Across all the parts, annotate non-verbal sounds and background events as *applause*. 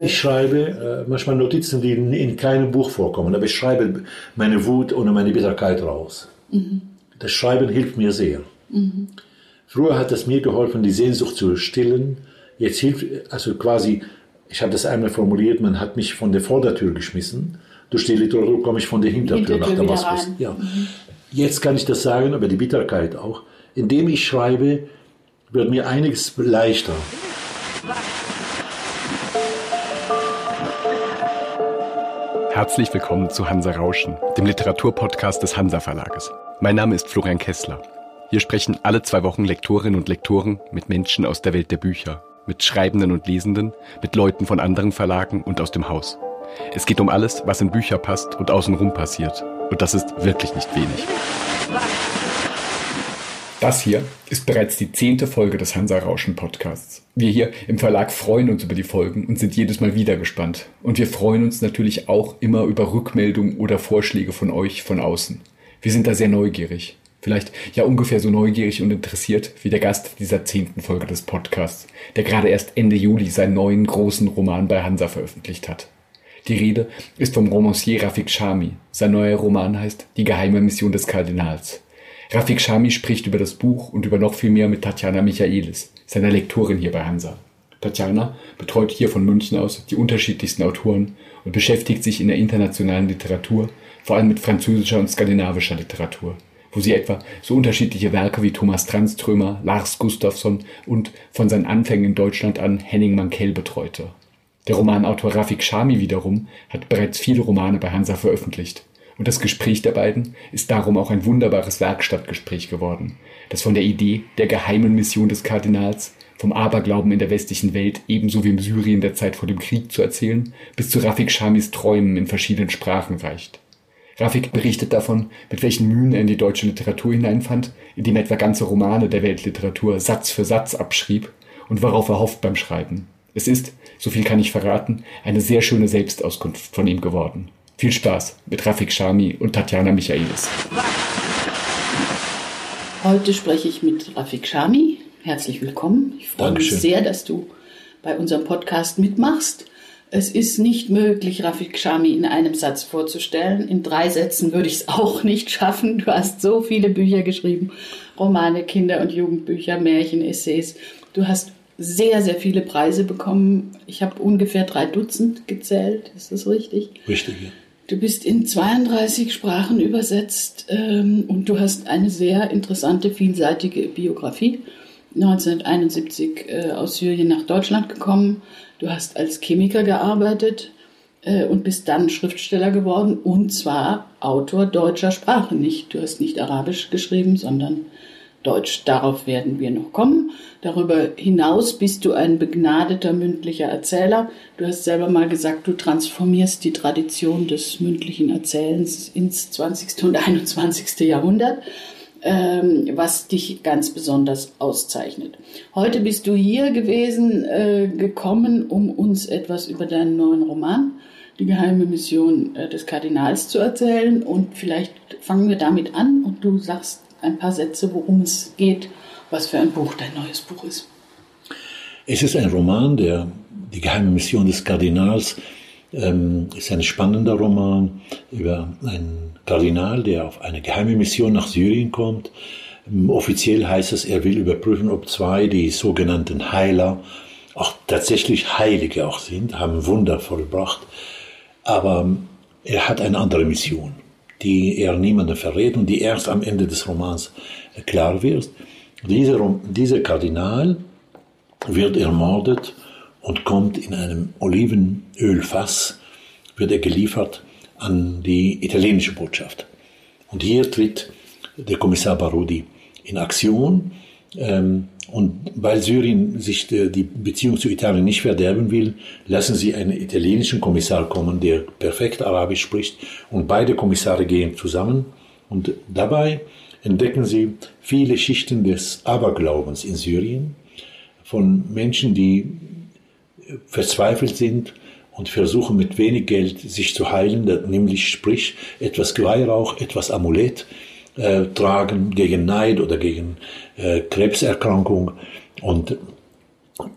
Ich schreibe äh, manchmal Notizen, die in, in, keinem Buch vorkommen, aber ich schreibe meine Wut oder meine Bitterkeit raus. Mhm. Das Schreiben hilft mir sehr. Mhm. Früher hat es mir geholfen, die Sehnsucht zu stillen. Jetzt hilft, also quasi, ich habe das einmal formuliert, man hat mich von der Vordertür geschmissen. Durch die Literatur komme ich von der Hintertür, Hintertür nach Damaskus. Ja. Mhm. Jetzt kann ich das sagen, aber die Bitterkeit auch. Indem ich schreibe, wird mir einiges leichter. Herzlich willkommen zu Hansa Rauschen, dem Literaturpodcast des Hansa Verlages. Mein Name ist Florian Kessler. Hier sprechen alle zwei Wochen Lektorinnen und Lektoren mit Menschen aus der Welt der Bücher, mit Schreibenden und Lesenden, mit Leuten von anderen Verlagen und aus dem Haus. Es geht um alles, was in Bücher passt und außenrum passiert. Und das ist wirklich nicht wenig. Das hier ist bereits die zehnte Folge des Hansa Rauschen Podcasts. Wir hier im Verlag freuen uns über die Folgen und sind jedes Mal wieder gespannt. Und wir freuen uns natürlich auch immer über Rückmeldungen oder Vorschläge von euch von außen. Wir sind da sehr neugierig. Vielleicht ja ungefähr so neugierig und interessiert wie der Gast dieser zehnten Folge des Podcasts, der gerade erst Ende Juli seinen neuen großen Roman bei Hansa veröffentlicht hat. Die Rede ist vom Romancier Rafik Shami. Sein neuer Roman heißt Die geheime Mission des Kardinals. Rafik Shami spricht über das Buch und über noch viel mehr mit Tatjana Michaelis, seiner Lektorin hier bei Hansa. Tatjana betreut hier von München aus die unterschiedlichsten Autoren und beschäftigt sich in der internationalen Literatur, vor allem mit französischer und skandinavischer Literatur, wo sie etwa so unterschiedliche Werke wie Thomas Tranströmer, Lars Gustafsson und von seinen Anfängen in Deutschland an Henning Mankell betreute. Der Romanautor Rafik Shami wiederum hat bereits viele Romane bei Hansa veröffentlicht und das Gespräch der beiden ist darum auch ein wunderbares Werkstattgespräch geworden, das von der Idee der geheimen Mission des Kardinals, vom Aberglauben in der westlichen Welt ebenso wie im Syrien der Zeit vor dem Krieg zu erzählen, bis zu Rafik Shamis Träumen in verschiedenen Sprachen reicht. Rafik berichtet davon, mit welchen Mühen er in die deutsche Literatur hineinfand, indem er etwa ganze Romane der Weltliteratur Satz für Satz abschrieb und worauf er hofft beim Schreiben. Es ist, so viel kann ich verraten, eine sehr schöne Selbstauskunft von ihm geworden. Viel Spaß mit Rafik Shami und Tatjana Michaelis. Heute spreche ich mit Rafik Shami. Herzlich willkommen. Ich freue Dankeschön. mich sehr, dass du bei unserem Podcast mitmachst. Es ist nicht möglich, Rafik Shami in einem Satz vorzustellen. In drei Sätzen würde ich es auch nicht schaffen. Du hast so viele Bücher geschrieben. Romane, Kinder- und Jugendbücher, Märchen, Essays. Du hast sehr, sehr viele Preise bekommen. Ich habe ungefähr drei Dutzend gezählt. Ist das richtig? Richtig, ja. Du bist in 32 Sprachen übersetzt ähm, und du hast eine sehr interessante, vielseitige Biografie. 1971 äh, aus Syrien nach Deutschland gekommen. Du hast als Chemiker gearbeitet äh, und bist dann Schriftsteller geworden und zwar Autor deutscher Sprache. Nicht, du hast nicht Arabisch geschrieben, sondern Deutsch. Darauf werden wir noch kommen. Darüber hinaus bist du ein begnadeter mündlicher Erzähler. Du hast selber mal gesagt, du transformierst die Tradition des mündlichen Erzählens ins 20. und 21. Jahrhundert, ähm, was dich ganz besonders auszeichnet. Heute bist du hier gewesen, äh, gekommen, um uns etwas über deinen neuen Roman die geheime Mission äh, des Kardinals zu erzählen. Und vielleicht fangen wir damit an und du sagst ein paar Sätze, worum es geht, was für ein Buch dein neues Buch ist. Es ist ein Roman, der die geheime Mission des Kardinals ähm, ist ein spannender Roman über einen Kardinal, der auf eine geheime Mission nach Syrien kommt. Ähm, offiziell heißt es, er will überprüfen, ob zwei, die sogenannten Heiler, auch tatsächlich Heilige auch sind, haben Wunder vollbracht. Aber ähm, er hat eine andere Mission die er niemandem verrät und die erst am Ende des Romans klar wird. Dieser, dieser Kardinal wird ermordet und kommt in einem Olivenölfass, wird er geliefert an die italienische Botschaft. Und hier tritt der Kommissar Barudi in Aktion ähm, und weil Syrien sich die Beziehung zu Italien nicht verderben will, lassen sie einen italienischen Kommissar kommen, der perfekt Arabisch spricht. Und beide Kommissare gehen zusammen. Und dabei entdecken sie viele Schichten des Aberglaubens in Syrien von Menschen, die verzweifelt sind und versuchen mit wenig Geld sich zu heilen, nämlich sprich etwas Weihrauch, etwas Amulett äh, tragen gegen Neid oder gegen äh, Krebserkrankung. Und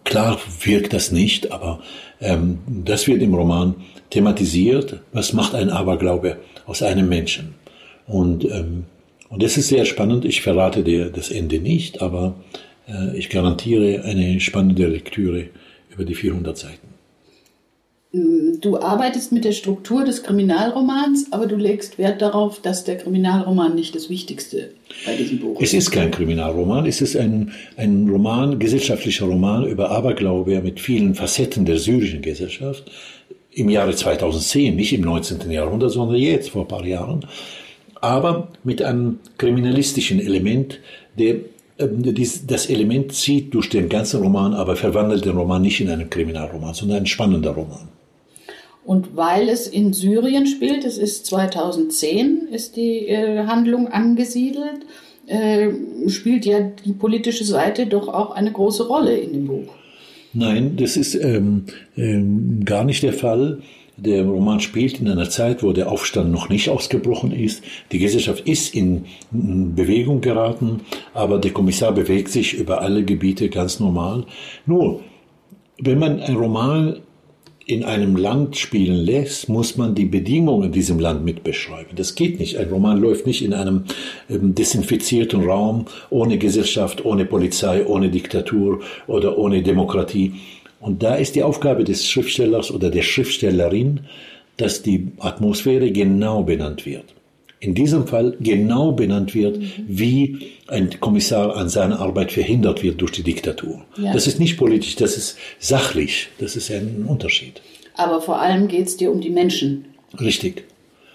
Klar wirkt das nicht, aber ähm, das wird im Roman thematisiert. Was macht ein Aberglaube aus einem Menschen? Und, ähm, und das ist sehr spannend. Ich verrate dir das Ende nicht, aber äh, ich garantiere eine spannende Lektüre über die 400 Seiten. Du arbeitest mit der Struktur des Kriminalromans, aber du legst Wert darauf, dass der Kriminalroman nicht das Wichtigste bei diesem Buch ist. Es ist kein Kriminalroman, es ist ein, ein Roman, gesellschaftlicher Roman über Aberglaube mit vielen Facetten der syrischen Gesellschaft im Jahre 2010, nicht im 19. Jahrhundert, sondern jetzt, vor ein paar Jahren, aber mit einem kriminalistischen Element, der ähm, das Element zieht durch den ganzen Roman, aber verwandelt den Roman nicht in einen Kriminalroman, sondern ein spannender Roman. Und weil es in Syrien spielt, es ist 2010, ist die äh, Handlung angesiedelt, äh, spielt ja die politische Seite doch auch eine große Rolle in dem Buch. Nein, das ist ähm, ähm, gar nicht der Fall. Der Roman spielt in einer Zeit, wo der Aufstand noch nicht ausgebrochen ist. Die Gesellschaft ist in Bewegung geraten, aber der Kommissar bewegt sich über alle Gebiete ganz normal. Nur, wenn man einen Roman in einem Land spielen lässt, muss man die Bedingungen in diesem Land mitbeschreiben. Das geht nicht. Ein Roman läuft nicht in einem ähm, desinfizierten Raum, ohne Gesellschaft, ohne Polizei, ohne Diktatur oder ohne Demokratie. Und da ist die Aufgabe des Schriftstellers oder der Schriftstellerin, dass die Atmosphäre genau benannt wird in diesem Fall genau benannt wird, mhm. wie ein Kommissar an seiner Arbeit verhindert wird durch die Diktatur. Ja. Das ist nicht politisch, das ist sachlich, das ist ein Unterschied. Aber vor allem geht es dir um die Menschen. Richtig.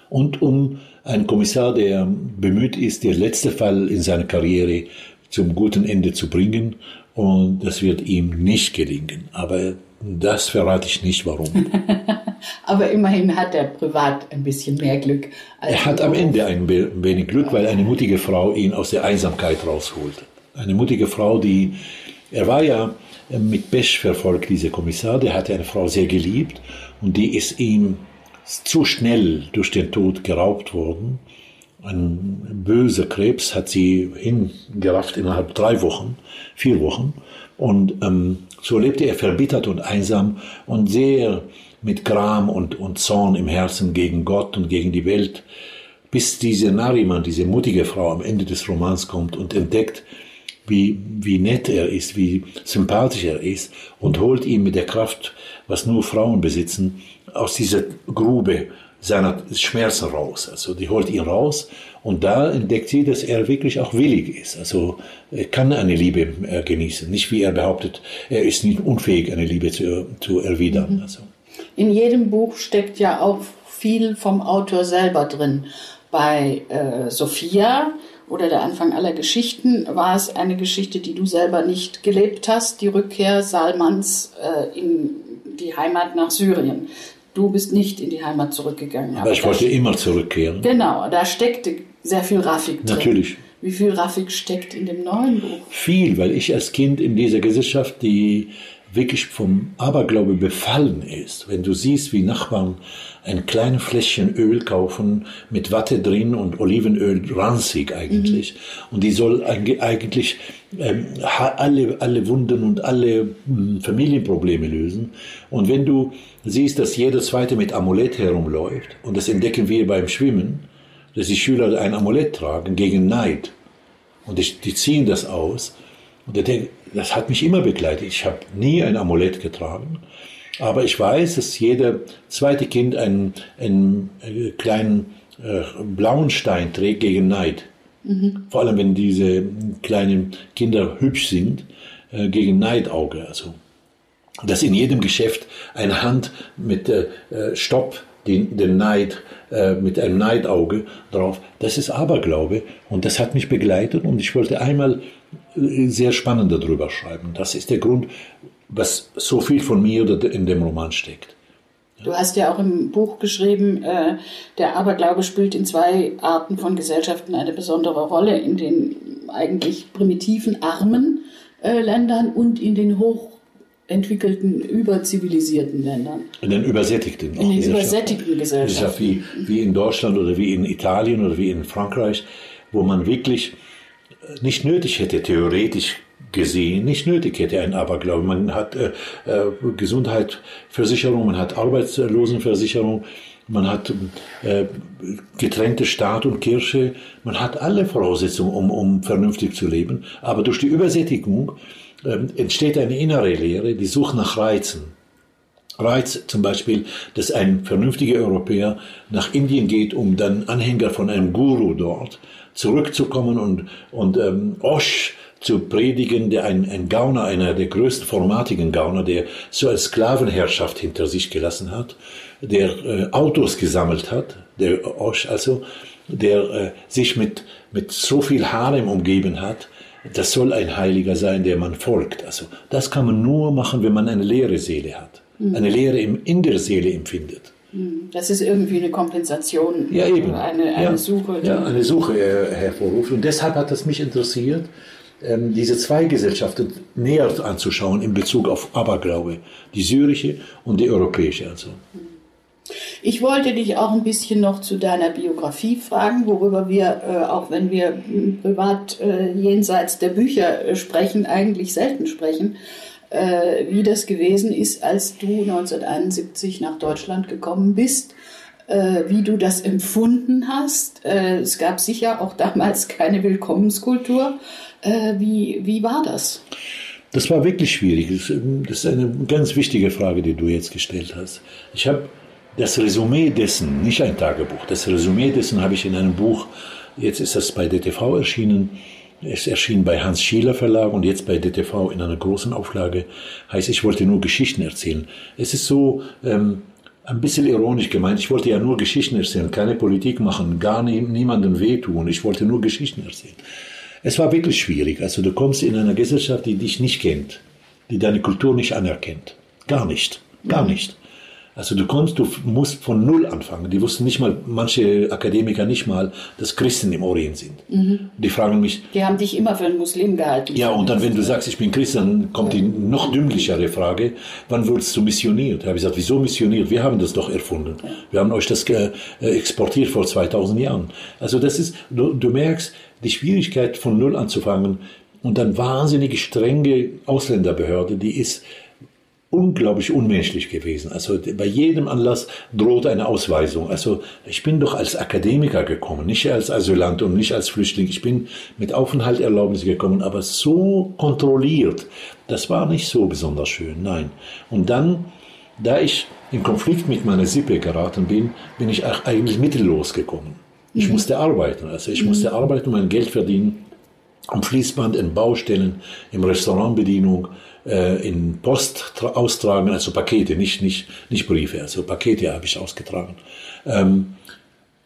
Und um einen Kommissar, der bemüht ist, der letzte Fall in seiner Karriere zum guten Ende zu bringen. Und das wird ihm nicht gelingen. Aber das verrate ich nicht, warum. *laughs* Aber immerhin hat er privat ein bisschen mehr Glück. er hat am Ende ein wenig Glück, weil eine mutige Frau ihn aus der Einsamkeit rausholt. Eine mutige Frau, die, er war ja mit Besch verfolgt, dieser Kommissar, der hatte eine Frau sehr geliebt und die ist ihm zu schnell durch den Tod geraubt worden. Ein böser Krebs hat sie hingerafft innerhalb drei Wochen, vier Wochen. Und ähm, so lebte er verbittert und einsam und sehr mit Gram und, und Zorn im Herzen gegen Gott und gegen die Welt, bis diese Nariman, diese mutige Frau am Ende des Romans kommt und entdeckt, wie, wie nett er ist, wie sympathisch er ist und holt ihn mit der Kraft, was nur Frauen besitzen, aus dieser Grube seiner Schmerzen raus. Also die holt ihn raus und da entdeckt sie, dass er wirklich auch willig ist. Also er kann eine Liebe äh, genießen. Nicht wie er behauptet, er ist nicht unfähig, eine Liebe zu, zu erwidern. Mhm. Also. In jedem Buch steckt ja auch viel vom Autor selber drin. Bei äh, Sophia oder der Anfang aller Geschichten war es eine Geschichte, die du selber nicht gelebt hast, die Rückkehr Salmans äh, in die Heimat nach Syrien. Du bist nicht in die Heimat zurückgegangen. Aber, aber ich wollte immer zurückkehren. Genau, da steckte sehr viel Raffik drin. Natürlich. Wie viel Raffik steckt in dem neuen Buch? Viel, weil ich als Kind in dieser Gesellschaft, die wirklich vom Aberglaube befallen ist, wenn du siehst, wie Nachbarn ein kleines Fläschchen Öl kaufen mit Watte drin und Olivenöl ranzig eigentlich. Mhm. Und die soll eigentlich alle, alle Wunden und alle hm, Familienprobleme lösen. Und wenn du siehst, dass jeder Zweite mit Amulett herumläuft, und das entdecken wir beim Schwimmen, dass die Schüler ein Amulett tragen gegen Neid. Und die, die ziehen das aus. Und der denkt, das hat mich immer begleitet. Ich habe nie ein Amulett getragen. Aber ich weiß, dass jeder zweite Kind einen, einen äh, kleinen äh, blauen Stein trägt gegen Neid. Mhm. Vor allem, wenn diese kleinen Kinder hübsch sind, äh, gegen Neidauge. Also, dass in jedem Geschäft eine Hand mit äh, Stopp den, den Neid, äh, mit einem Neidauge drauf. Das ist Aberglaube und das hat mich begleitet und ich wollte einmal äh, sehr spannend darüber schreiben. Das ist der Grund, was so viel von mir in dem Roman steckt. Du hast ja auch im Buch geschrieben, äh, der Aberglaube spielt in zwei Arten von Gesellschaften eine besondere Rolle, in den eigentlich primitiven, armen äh, Ländern und in den hochentwickelten, überzivilisierten Ländern. In den übersättigten. In den übersättigten Gesellschaften. Wie, wie in Deutschland oder wie in Italien oder wie in Frankreich, wo man wirklich nicht nötig hätte, theoretisch gesehen nicht nötig hätte, ein Aberglaube. Man hat äh, äh, Gesundheitsversicherung, man hat Arbeitslosenversicherung, man hat äh, getrennte Staat und Kirche, man hat alle Voraussetzungen, um, um vernünftig zu leben. Aber durch die Übersättigung äh, entsteht eine innere Lehre, die Sucht nach Reizen. Reiz zum Beispiel, dass ein vernünftiger Europäer nach Indien geht, um dann Anhänger von einem Guru dort zurückzukommen und, und ähm, Osh zu predigen, der ein, ein Gauner, einer der größten formatigen Gauner, der so als Sklavenherrschaft hinter sich gelassen hat, der äh, Autos gesammelt hat, der Osh also, der äh, sich mit, mit so viel Harem umgeben hat, das soll ein Heiliger sein, der man folgt. Also das kann man nur machen, wenn man eine leere Seele hat mhm. eine Leere im, in der Seele empfindet. Mhm. Das ist irgendwie eine Kompensation, ja, eben. eine, eine ja. Suche. Ja, eine Suche äh, hervorruft. Und deshalb hat es mich interessiert, ähm, diese zwei Gesellschaften näher anzuschauen in Bezug auf Aberglaube, die syrische und die europäische. Also. Ich wollte dich auch ein bisschen noch zu deiner Biografie fragen, worüber wir, äh, auch wenn wir privat äh, jenseits der Bücher äh, sprechen, eigentlich selten sprechen äh, wie das gewesen ist, als du 1971 nach Deutschland gekommen bist, äh, wie du das empfunden hast. Es gab sicher auch damals keine Willkommenskultur. Äh, wie, wie war das? Das war wirklich schwierig. Das ist eine ganz wichtige Frage, die du jetzt gestellt hast. Ich habe das Resümee dessen, nicht ein Tagebuch, das Resümee dessen habe ich in einem Buch, jetzt ist das bei DTV erschienen, es erschien bei Hans Schieler Verlag und jetzt bei DTV in einer großen Auflage. Heißt, ich wollte nur Geschichten erzählen. Es ist so ähm, ein bisschen ironisch gemeint. Ich wollte ja nur Geschichten erzählen, keine Politik machen, gar nie, niemandem wehtun. Ich wollte nur Geschichten erzählen. Es war wirklich schwierig. Also du kommst in einer Gesellschaft, die dich nicht kennt, die deine Kultur nicht anerkennt. Gar nicht. Gar nicht. Also du kommst, du musst von Null anfangen. Die wussten nicht mal, manche Akademiker nicht mal, dass Christen im Orient sind. Mhm. Die fragen mich. Die haben dich immer für einen Muslim gehalten. Ja, und dann, wenn du sagst, ich bin Christ, dann kommt die noch dümmlichere Frage, wann wurdest du missioniert? Da habe ich gesagt, wieso missioniert? Wir haben das doch erfunden. Wir haben euch das äh, exportiert vor 2000 Jahren. Also das ist, du, du merkst, die Schwierigkeit von Null anzufangen und dann wahnsinnig strenge Ausländerbehörde, die ist, unglaublich unmenschlich gewesen. Also bei jedem Anlass droht eine Ausweisung. Also ich bin doch als Akademiker gekommen, nicht als Asylant und nicht als Flüchtling. Ich bin mit Aufenthalterlaubnis gekommen, aber so kontrolliert, das war nicht so besonders schön, nein. Und dann, da ich in Konflikt mit meiner Sippe geraten bin, bin ich eigentlich mittellos gekommen. Ich mhm. musste arbeiten, also ich mhm. musste arbeiten, mein Geld verdienen, am Fließband, in Baustellen, im Restaurantbedienung, äh, in Post austragen, also Pakete, nicht, nicht, nicht Briefe, also Pakete habe ich ausgetragen. Ähm,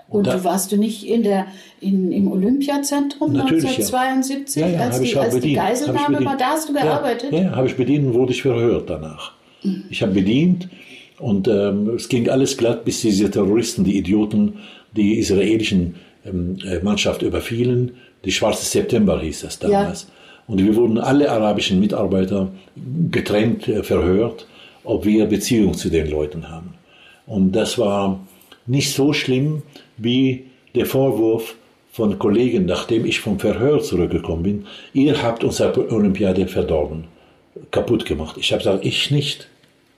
und da, warst du nicht in der, in, im Olympiazentrum 1972, ja. Ja, ja, als, die, als die Geiselnahme war? Da hast du gearbeitet? Ja, habe ich bedient und wurde ich verhört danach. Mhm. Ich habe bedient und ähm, es ging alles glatt, bis diese Terroristen, die Idioten, die israelischen ähm, äh, Mannschaft überfielen. Die Schwarze September hieß das damals. Und wir wurden alle arabischen Mitarbeiter getrennt äh, verhört, ob wir Beziehung zu den Leuten haben. Und das war nicht so schlimm wie der Vorwurf von Kollegen, nachdem ich vom Verhör zurückgekommen bin, ihr habt unsere Olympiade verdorben, kaputt gemacht. Ich habe gesagt, ich nicht.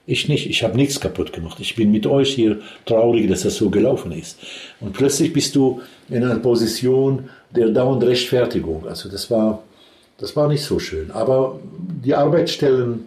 Ich nicht, ich habe nichts kaputt gemacht. Ich bin mit euch hier traurig, dass das so gelaufen ist. Und plötzlich bist du in einer Position der dauernden Rechtfertigung. Also das war, das war nicht so schön. Aber die Arbeitsstellen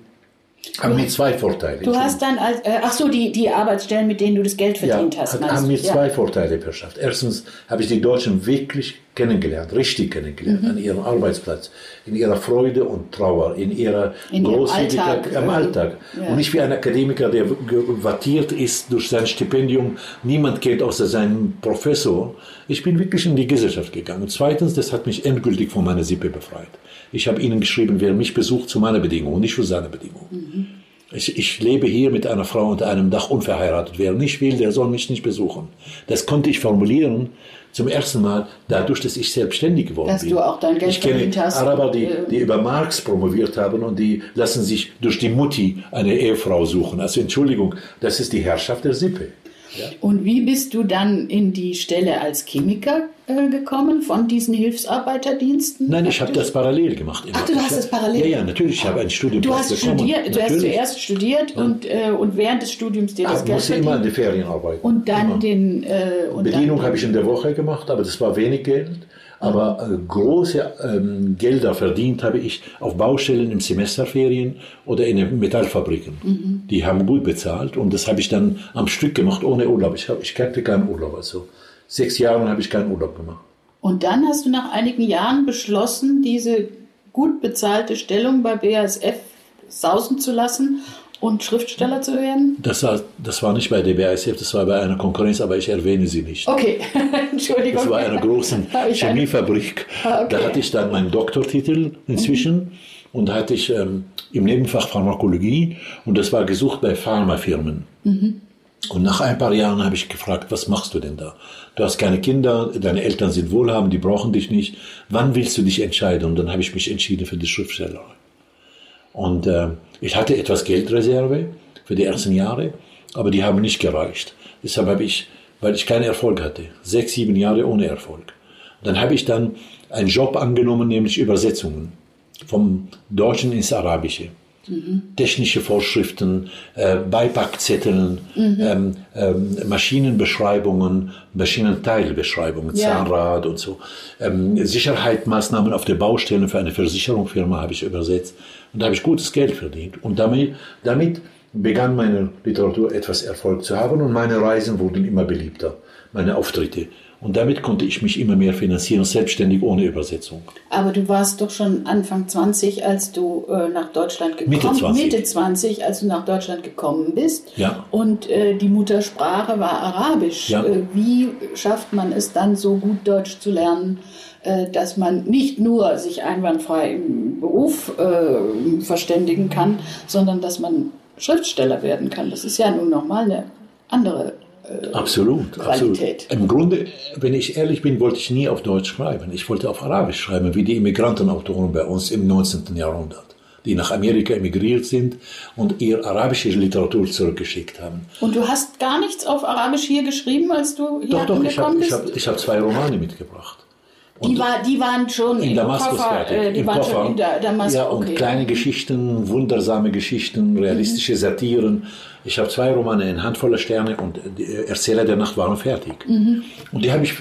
haben mir zwei Vorteile. Du hast dann, als, äh, ach so, die, die Arbeitsstellen, mit denen du das Geld verdient ja, hast. Hat, haben mir ja. zwei Vorteile verschafft. Erstens habe ich die Deutschen wirklich kennengelernt, richtig kennengelernt, mhm. an ihrem Arbeitsplatz, in ihrer Freude und Trauer, in ihrer in Großzügigkeit am Alltag. Ja. Und nicht wie ein Akademiker, der wattiert ist durch sein Stipendium. Niemand kennt außer seinem Professor. Ich bin wirklich in die Gesellschaft gegangen. Und zweitens, das hat mich endgültig von meiner Sippe befreit. Ich habe ihnen geschrieben, wer mich besucht, zu meiner Bedingung, nicht für seine Bedingung. Mhm. Ich, ich, lebe hier mit einer Frau unter einem Dach unverheiratet. Wer nicht will, der soll mich nicht besuchen. Das konnte ich formulieren zum ersten Mal dadurch, dass ich selbstständig geworden dass bin. Dass du auch dein Geld ich kenne hast. Araber, die, die über Marx promoviert haben und die lassen sich durch die Mutti eine Ehefrau suchen. Also Entschuldigung, das ist die Herrschaft der Sippe. Ja. Und wie bist du dann in die Stelle als Chemiker äh, gekommen von diesen Hilfsarbeiterdiensten? Nein, ich habe das parallel gemacht. Ach, du hast das parallel? Ja, ja, natürlich. Ich habe ein Studium Du hast bekommen. studiert, du hast zuerst studiert und, äh, und während des Studiums dir das Ich Geld musste immer in die Ferien arbeiten. Und dann Immer. den äh, und Bedienung habe ich in der Woche gemacht, aber das war wenig Geld. Aber äh, große ähm, Gelder verdient habe ich auf Baustellen im Semesterferien oder in den Metallfabriken. Die haben gut bezahlt und das habe ich dann am Stück gemacht ohne Urlaub. Ich, hab, ich kannte keinen Urlaub. Also sechs Jahre habe ich keinen Urlaub gemacht. und dann hast du nach einigen Jahren beschlossen, diese gut bezahlte Stellung bei BASF sausen zu lassen und Schriftsteller zu werden? Das war, das war nicht bei der BASF, das war bei einer Konkurrenz, aber ich erwähne sie nicht. Okay, *laughs* Entschuldigung. Das war eine große *laughs* Habe ich eine- Chemiefabrik. Ah, okay. Da hatte ich dann meinen Doktortitel inzwischen und da hatte ich ähm, im Nebenfach Pharmakologie und das war gesucht bei Pharmafirmen. Und nach ein paar Jahren habe ich gefragt, was machst du denn da? Du hast keine Kinder, deine Eltern sind wohlhabend, die brauchen dich nicht. Wann willst du dich entscheiden? Und dann habe ich mich entschieden für die Schriftstellerei. Und äh, ich hatte etwas Geldreserve für die ersten Jahre, aber die haben nicht gereicht. Deshalb habe ich, weil ich keinen Erfolg hatte, sechs, sieben Jahre ohne Erfolg. Dann habe ich dann einen Job angenommen, nämlich Übersetzungen vom Deutschen ins Arabische. Technische Vorschriften, äh, Beipackzetteln, ähm, ähm, Maschinenbeschreibungen, Maschinenteilbeschreibungen, Ja. Zahnrad und so. Ähm, Sicherheitsmaßnahmen auf der Baustelle für eine Versicherungsfirma habe ich übersetzt. Und da habe ich gutes Geld verdient. Und damit, damit begann meine Literatur etwas Erfolg zu haben und meine Reisen wurden immer beliebter, meine Auftritte. Und damit konnte ich mich immer mehr finanzieren, selbstständig ohne Übersetzung. Aber du warst doch schon Anfang 20, als du äh, nach Deutschland gekommen Mitte 20. Mitte 20, als du nach Deutschland gekommen bist. Ja. Und äh, die Muttersprache war Arabisch. Ja. Äh, wie schafft man es dann so gut Deutsch zu lernen, dass man nicht nur sich einwandfrei im Beruf äh, verständigen kann, sondern dass man Schriftsteller werden kann? Das ist ja nun nochmal eine andere. Absolut, Qualität. absolut. Im Grunde, wenn ich ehrlich bin, wollte ich nie auf Deutsch schreiben. Ich wollte auf Arabisch schreiben, wie die Immigrantenautoren bei uns im 19. Jahrhundert, die nach Amerika emigriert sind und ihre arabische Literatur zurückgeschickt haben. Und du hast gar nichts auf Arabisch hier geschrieben, als du hier Doch, doch, ich habe ich bist? hab, ich hab zwei Romane mitgebracht. Die, war, die waren schon in Damaskus Koffer, fertig. äh, die waren Koffer. schon in Da- Damaskus. ja, und okay. kleine Geschichten, wundersame Geschichten, realistische Satiren. Ich habe zwei Romane, eine Handvoller Sterne und die Erzähler der Nacht waren fertig. Und die habe ich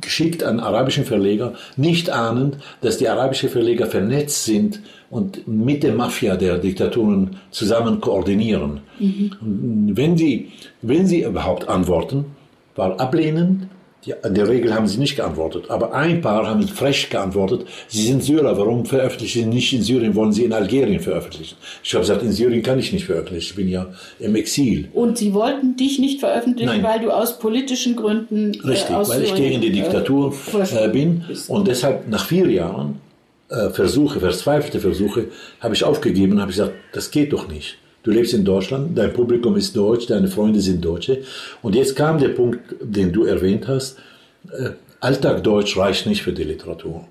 geschickt an arabischen Verleger, nicht ahnend, dass die arabischen Verleger vernetzt sind und mit der Mafia der Diktaturen zusammen koordinieren. Und wenn sie, wenn sie überhaupt antworten, war ablehnend. Ja, in der Regel haben sie nicht geantwortet, aber ein paar haben frech geantwortet. Sie sind Syrer, warum veröffentlichen Sie nicht in Syrien, wollen Sie in Algerien veröffentlichen? Ich habe gesagt, in Syrien kann ich nicht veröffentlichen, ich bin ja im Exil. Und sie wollten dich nicht veröffentlichen, Nein. weil du aus politischen Gründen äh, Richtig, aus weil ich Syrien, gegen die Diktatur äh, äh, verschwunden bin und deshalb nach vier Jahren äh, Versuche, verzweifelte Versuche, habe ich aufgegeben, habe ich gesagt, das geht doch nicht. Du lebst in Deutschland, dein Publikum ist deutsch, deine Freunde sind Deutsche. Und jetzt kam der Punkt, den du erwähnt hast, äh, Alltagdeutsch reicht nicht für die Literatur.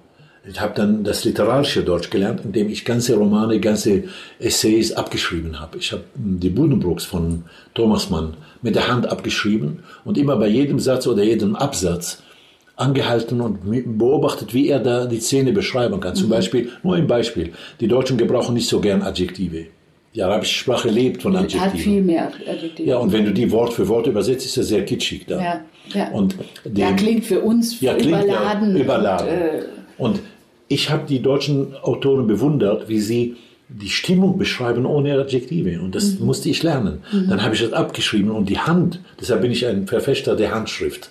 Ich habe dann das literarische Deutsch gelernt, indem ich ganze Romane, ganze Essays abgeschrieben habe. Ich habe die Buddenbrooks von Thomas Mann mit der Hand abgeschrieben und immer bei jedem Satz oder jedem Absatz angehalten und beobachtet, wie er da die Szene beschreiben kann. Zum Beispiel, nur ein Beispiel, die Deutschen gebrauchen nicht so gern Adjektive. Die arabische Sprache lebt von hat Adjektiven. viel mehr Adjektive. Ja, und wenn du die Wort für Wort übersetzt, ist das sehr kitschig da. Ja, ja. Und ja, dem- klingt für uns ja, klingt überladen. Ja, überladen. Und, äh, Und ich habe die deutschen Autoren bewundert, wie sie die Stimmung beschreiben ohne Adjektive. Und das Mhm. musste ich lernen. Dann habe ich das abgeschrieben und die Hand, deshalb bin ich ein Verfechter der Handschrift.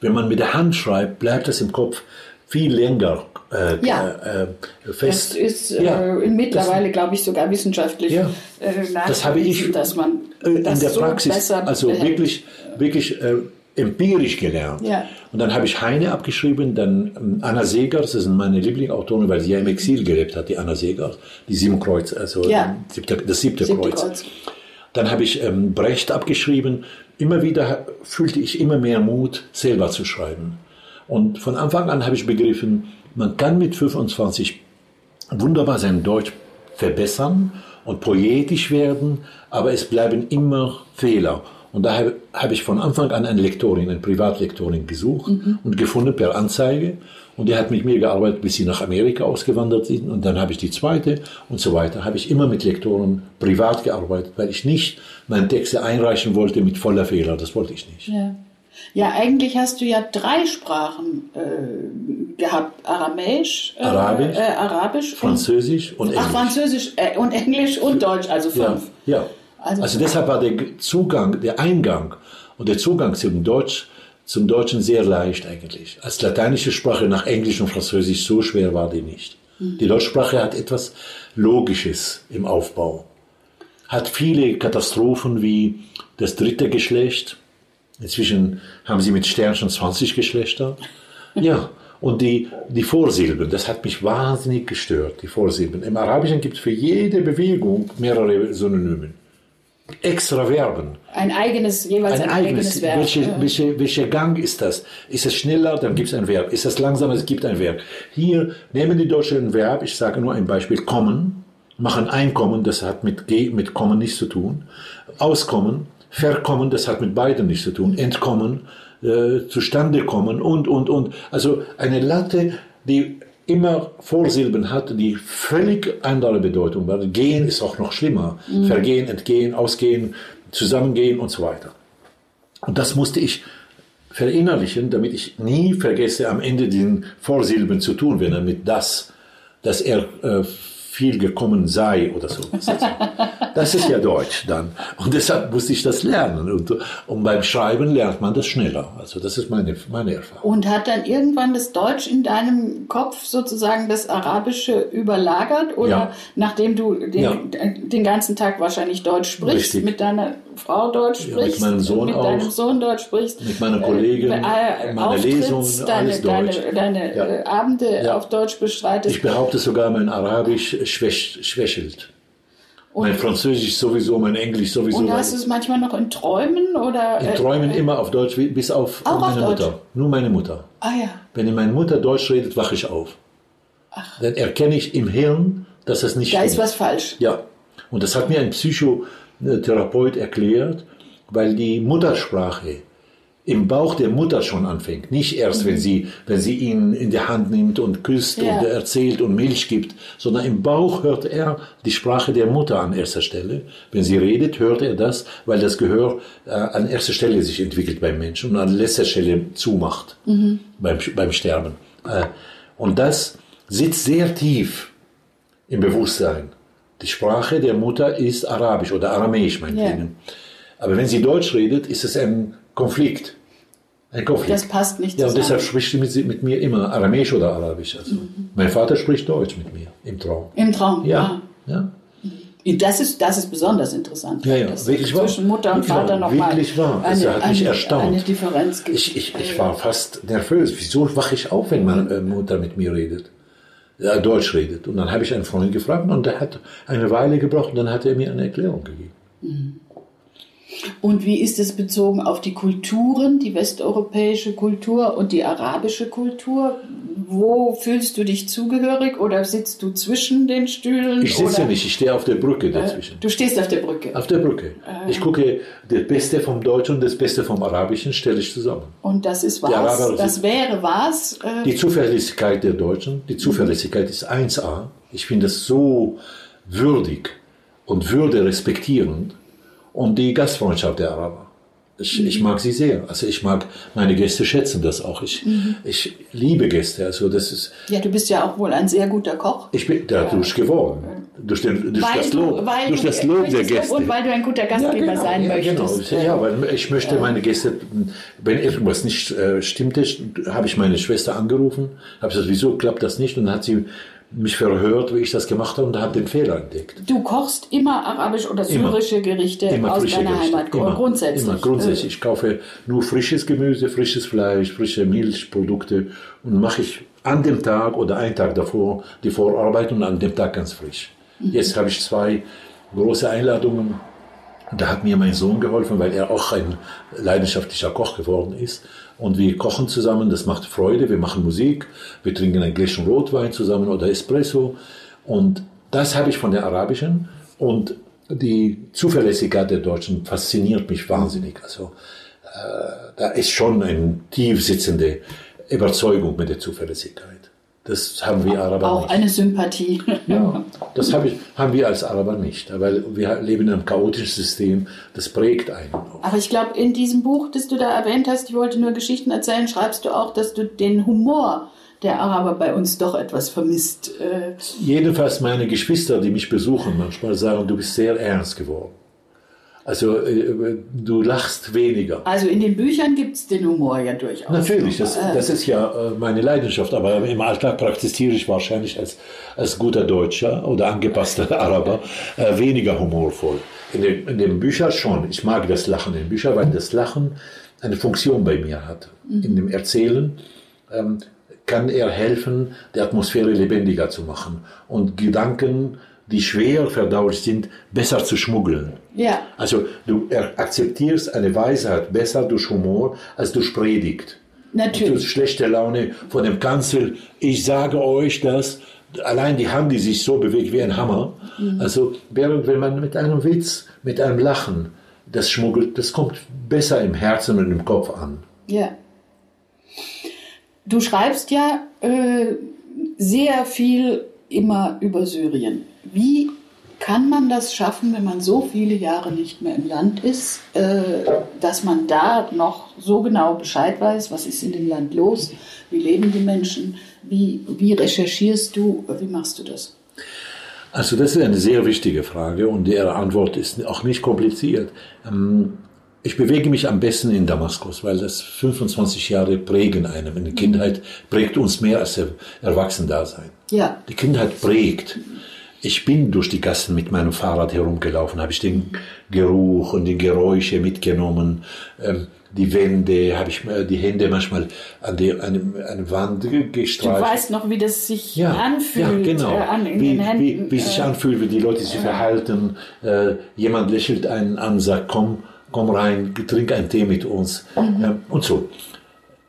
Wenn man mit der Hand schreibt, bleibt das im Kopf viel länger äh, Ja. äh, das fest. ist Ja, äh, mittlerweile, glaube ich, sogar wissenschaftlich Ja. äh, Das habe ich dass man äh, in das der so Praxis, also behält. wirklich, wirklich äh, empirisch gelernt. Ja. Und dann habe ich Heine abgeschrieben, dann ähm, Anna Segers, das sind meine Lieblingsautoren, weil sie ja im Exil gelebt hat, die Anna Segers, die sieben Kreuz, also Ja. siebte, das siebte, Siebte Kreuz. Kreuz. Dann habe ich ähm, Brecht abgeschrieben. Immer wieder fühlte ich immer mehr Mut, selber zu schreiben. Und von Anfang an habe ich begriffen, man kann mit 25 wunderbar sein Deutsch verbessern und poetisch werden, aber es bleiben immer Fehler. Und da habe, ich von Anfang an eine Lektorin, eine Privatlektorin gesucht und gefunden per Anzeige. Und die hat mit mir gearbeitet, bis sie nach Amerika ausgewandert sind. Und dann habe ich die zweite und so weiter. Habe ich immer mit Lektoren privat gearbeitet, weil ich nicht meine Texte einreichen wollte mit voller Fehler. Das wollte ich nicht. Ja. Ja, eigentlich hast du ja drei Sprachen äh, gehabt: Aramäisch, äh, Arabisch, äh, Arabisch Französisch und, und, Englisch. Ach, Französisch äh, und Englisch und Deutsch, also Ja, fünf. ja. Also- Also, deshalb war der Zugang, der Eingang und der Zugang zum Deutsch, zum Deutschen sehr leicht eigentlich. Als lateinische Sprache nach Englisch und Französisch so schwer war die nicht. Die Deutschsprache hat etwas Logisches im Aufbau. Hat viele Katastrophen wie das dritte Geschlecht. Inzwischen haben sie mit Sternchen 20 Geschlechter. Ja, und die, die Vorsilben, das hat mich wahnsinnig gestört, die Vorsilben. Im Arabischen gibt es für jede Bewegung mehrere Synonyme. Extra Verben. Ein eigenes, jeweils Ein ein, eigenes, eigenes Verb. welche, Ja. welche, welcher Gang ist das? Ist es schneller, dann gibt es ein Verb. Ist es langsamer, es gibt ein Verb. Hier nehmen die Deutschen ein Verb, ich sage nur ein Beispiel, kommen, machen Einkommen, das hat mit, mit Kommen nichts zu tun. Auskommen, verkommen, das hat mit beiden nichts zu tun. Entkommen, äh, zustande kommen und, und, und. Also eine Latte, die immer Vorsilben hat, die völlig andere Bedeutung haben. Gehen ist auch noch schlimmer. Vergehen, entgehen, ausgehen, zusammengehen und so weiter. Und das musste ich verinnerlichen, damit ich nie vergesse, am Ende den Vorsilben zu tun, wenn er mit das, dass er äh, viel gekommen sei oder so. *laughs* Das ist ja Deutsch dann. Und deshalb musste ich das lernen. Und, und beim Schreiben lernt man das schneller. Also das ist meine, meine Erfahrung. Und hat dann irgendwann das Deutsch in deinem Kopf sozusagen das Arabische überlagert? Oder Ja. nachdem du den, Ja. den ganzen Tag wahrscheinlich Deutsch sprichst, Richtig. mit deiner Frau Deutsch Ja, mit sprichst, meinem Sohn mit auch. deinem Sohn Deutsch sprichst, Mit meinen Kollegen, äh, meine Lesungen, deine, alles Deutsch. deine, deine äh, Abende auf Deutsch bestreitest. Ich behaupte sogar, mein Arabisch schwächt, schwächelt. mein Französisch sowieso, mein Englisch sowieso. und hast du es manchmal noch in Träumen? Oder, in äh, Träumen immer auf Deutsch, bis auf Auch auf meine Deutsch? Mutter. Nur meine Mutter. Ah ja. Wenn meine Mutter Deutsch redet, wache ich auf. Dann erkenne ich im Hirn, dass das nicht Da stimmt. ist was falsch. Ja, und das hat mir ein Psychotherapeut erklärt, weil die Muttersprache im Bauch der Mutter schon anfängt. Nicht erst, wenn, sie, wenn sie ihn in die Hand nimmt und küsst Ja. und erzählt und Milch gibt, sondern im Bauch hört er die Sprache der Mutter an erster Stelle. Wenn sie redet, hört er das, weil das Gehör äh, an erster Stelle sich entwickelt beim Menschen und an letzter Stelle zumacht beim, beim Sterben. Äh, und das sitzt sehr tief im Bewusstsein. Die Sprache der Mutter ist Arabisch oder Aramäisch, meinetwegen. Aber wenn sie Deutsch redet, ist es ein Konflikt. Ein Konflikt. Das passt nicht Ja, und zusammen. deshalb spricht sie mit, mit mir immer Aramäisch oder Arabisch. Also. Mein Vater spricht Deutsch mit mir im Traum. Im Traum. Ja, ja. Ah. Das ist, das ist besonders interessant. Ja, ja, wirklich wahr. zwischen Mutter und Vater nochmal wirklich wahr. Das eine, hat mich eine, erstaunt. eine Differenz gibt. Ich, ich, ich war fast nervös. Wieso wache ich auf, wenn meine äh, Mutter mit mir redet? Ja, Deutsch redet. Und dann habe ich einen Freund gefragt und der hat eine Weile gebraucht und dann hat er mir eine Erklärung gegeben. Und wie ist es bezogen auf die Kulturen, die westeuropäische Kultur und die arabische Kultur? Wo fühlst du dich zugehörig oder sitzt du zwischen den Stühlen? Ich sitze nicht, ich stehe auf der Brücke dazwischen. Du stehst auf der Brücke. Auf der Brücke. Ich gucke, das Beste vom Deutschen und das Beste vom Arabischen stelle ich zusammen. Und das ist was? Das wäre was? Äh, Die Zuverlässigkeit der Deutschen, die Zuverlässigkeit ist 1a. Ich finde es so würdig und würde respektierend. Und die Gastfreundschaft der Araber. Ich, ich mag sie sehr. Also ich mag, meine Gäste schätzen das auch. Ich, ich liebe Gäste. Also das ist, ja, du bist ja auch wohl ein sehr guter Koch. ich bin dadurch geworden. Durch, den, durch das Lob, weil durch du, das Lob der Gäste. Und weil du ein guter Gastgeber sein ja, möchtest. Genau. Ja, weil ich möchte meine Gäste, wenn irgendwas nicht äh, stimmte, habe ich meine Schwester angerufen, habe gesagt, wieso klappt das nicht? Und dann hat sie mich verhört, wie ich das gemacht habe und hat den Fehler entdeckt. Du kochst immer arabisch oder Immer. syrische Gerichte Immer aus deiner Gerichte. Heimat. Immer, grundsätzlich. Immer, grundsätzlich. Ich kaufe nur frisches Gemüse, frisches Fleisch, frische Milchprodukte und mache ich an dem Tag oder einen Tag davor die Vorarbeit und an dem Tag ganz frisch. Jetzt habe ich zwei große Einladungen. Da hat mir mein Sohn geholfen, weil er auch ein leidenschaftlicher Koch geworden ist. Und wir kochen zusammen, das macht Freude. Wir machen Musik, wir trinken ein Gläschen Rotwein zusammen oder Espresso. Und das habe ich von der arabischen. Und die Zuverlässigkeit der Deutschen fasziniert mich wahnsinnig. Also äh, da ist schon eine tief sitzende Überzeugung mit der Zuverlässigkeit. Das haben wir Araber Auch nicht. eine Sympathie. Ja, das hab ich, haben wir als Araber nicht, weil wir leben in einem chaotischen System, das prägt einen. auch. Aber ich glaube, in diesem Buch, das du da erwähnt hast, ich wollte nur Geschichten erzählen, schreibst du auch, dass du den Humor der Araber bei uns doch etwas vermisst. Äh, Jedenfalls meine Geschwister, die mich besuchen, manchmal sagen, du bist sehr ernst geworden. Also äh, du lachst weniger. Also in den Büchern gibt es den Humor ja durchaus. Natürlich, das, das ist ja äh, meine Leidenschaft, aber im Alltag praktiziere ich wahrscheinlich als, als guter Deutscher oder angepasster *laughs* Araber äh, weniger humorvoll. In den, in den Büchern schon. Ich mag das Lachen in den Büchern, weil das Lachen eine Funktion bei mir hat. In dem Erzählen ähm, kann er helfen, die Atmosphäre lebendiger zu machen und Gedanken, die schwer verdaulich sind, besser zu schmuggeln. Ja, Also du er- akzeptierst eine Weisheit besser durch Humor als durch Predigt. Durch natürlich. schlechte Laune von dem Kanzel. Ich sage euch das. Allein die Hand, die sich so bewegt wie ein Hammer. Also während wenn man mit einem Witz, mit einem Lachen das schmuggelt, das kommt besser im Herzen und im Kopf an. Ja. Du schreibst ja äh, sehr viel immer über Syrien. Wie kann man das schaffen, wenn man so viele Jahre nicht mehr im Land ist, äh, dass man da noch so genau Bescheid weiß, was ist in dem Land los, wie leben die Menschen, wie, wie recherchierst du, wie machst du das? Also das ist eine sehr wichtige Frage und ihre Antwort ist auch nicht kompliziert. Ähm, Ich bewege mich am besten in Damaskus, weil das 25 Jahre prägen einem. In der Kindheit prägt uns mehr als Erwachsendasein. Ja, Die Kindheit prägt. Ich bin durch die Gassen mit meinem Fahrrad herumgelaufen, habe ich den Geruch und die Geräusche mitgenommen, ähm, die Wände, habe ich mir die Hände manchmal an die eine, eine Wand ge- du gestreift. weißt noch, wie das sich Ja, anfühlt ja, genau. äh, an, in wie, den Händen. Wie, wie sich äh, anfühlt, wie die Leute sich verhalten. Äh, jemand lächelt einen an, sagt, komm, komm rein, trink einen Tee mit uns Mhm. ähm, und so.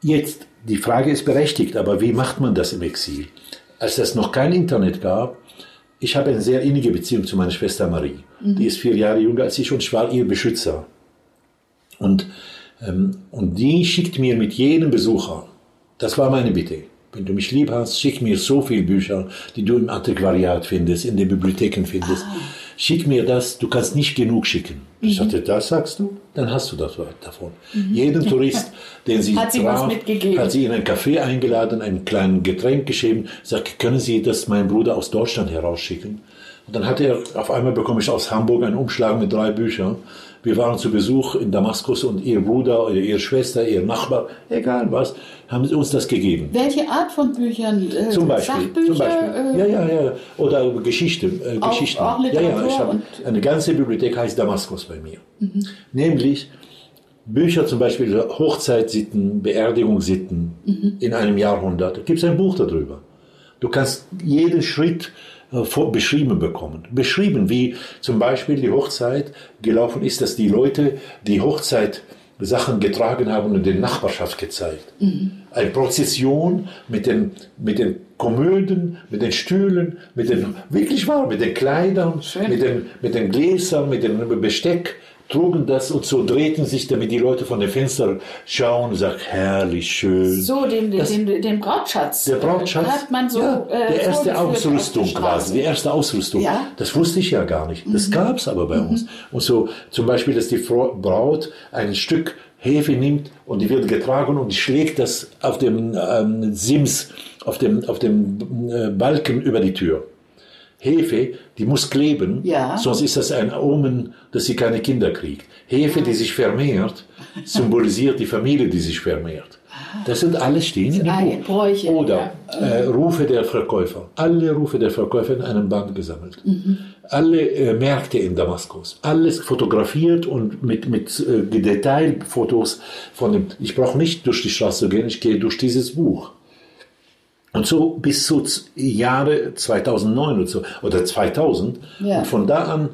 Jetzt, die Frage ist berechtigt, aber wie macht man das im Exil? Als es noch kein Internet gab, ich habe eine sehr innige Beziehung zu meiner Schwester Marie. Mhm. Die ist vier Jahre jünger als ich und ich war ihr Beschützer. Und, ähm, und die schickt mir mit jedem Besucher, das war meine Bitte, wenn du mich lieb hast, schick mir so viele Bücher, die du im Antiquariat findest, in den Bibliotheken findest. Ah. Schick mir das, du kannst nicht genug schicken. Mhm. Ich sagte, das sagst du? Dann hast du das davon. Jeden Tourist, *laughs* den sie Hat sie traf, hat sie in ein Café eingeladen, ein kleines Getränk geschrieben, sagt, können Sie das meinem Bruder aus Deutschland herausschicken? Und dann hat er, auf einmal bekomme ich aus Hamburg einen Umschlag mit drei Büchern. Wir waren zu Besuch in Damaskus und ihr Bruder oder ihre Schwester, ihr Nachbar, egal was, haben sie uns das gegeben. Welche Art von Büchern? Äh, Zum Beispiel. Sachbücher? zum Beispiel. äh, ja, ja, ja. Oder Geschichte. Äh, Auch- Geschichten. auch ja, ja. Ich und- eine ganze Bibliothek heißt Damaskus bei mir. Nämlich Bücher zum Beispiel Hochzeitssitten, Beerdigungssitten in einem Jahrhundert. Da gibt es ein Buch darüber. Du kannst jeden Schritt vor, beschrieben bekommen. Beschrieben, wie zum Beispiel die Hochzeit gelaufen ist, dass die Leute die Hochzeit Sachen getragen haben und den Nachbarschaft gezeigt. Eine Prozession mit den, mit den Komöden, mit den Stühlen, mit den, wirklich wahr, mit den Kleidern, Schön. mit den, mit den Gläsern, mit dem Besteck, trugen das und so drehten sich, damit die Leute von den Fenstern schauen und sagen, herrlich, schön. So, den, Das- den, den Brautschatz. Der Brautschatz, Hat man so. ja, äh, der erste Ausrüstung quasi, die erste Ausrüstung. Ja. Mhm. Das wusste ich ja gar nicht. Das gab's aber bei uns. Und so zum Beispiel, dass die Braut ein Stück Hefe nimmt und die wird getragen und die schlägt das auf dem ähm, Sims, auf dem, auf dem äh, Balken über die Tür. Hefe, die muss kleben, Ja. sonst ist das ein Omen, dass sie keine Kinder kriegt. Hefe, die sich vermehrt, symbolisiert die Familie, die sich vermehrt. Das sind alles stehen in Ah, dem Buch. Bräuche, Oder äh, Rufe der Verkäufer. Alle Rufe der Verkäufer in einem Band gesammelt. Mhm. Alle äh, Märkte in Damaskus. Alles fotografiert und mit, mit äh, Detailfotos von dem. Ich brauche nicht durch die Straße zu gehen, ich gehe durch dieses Buch. Und so bis zu Jahre 2009 oder, so, oder 2000. Ja. Und von da an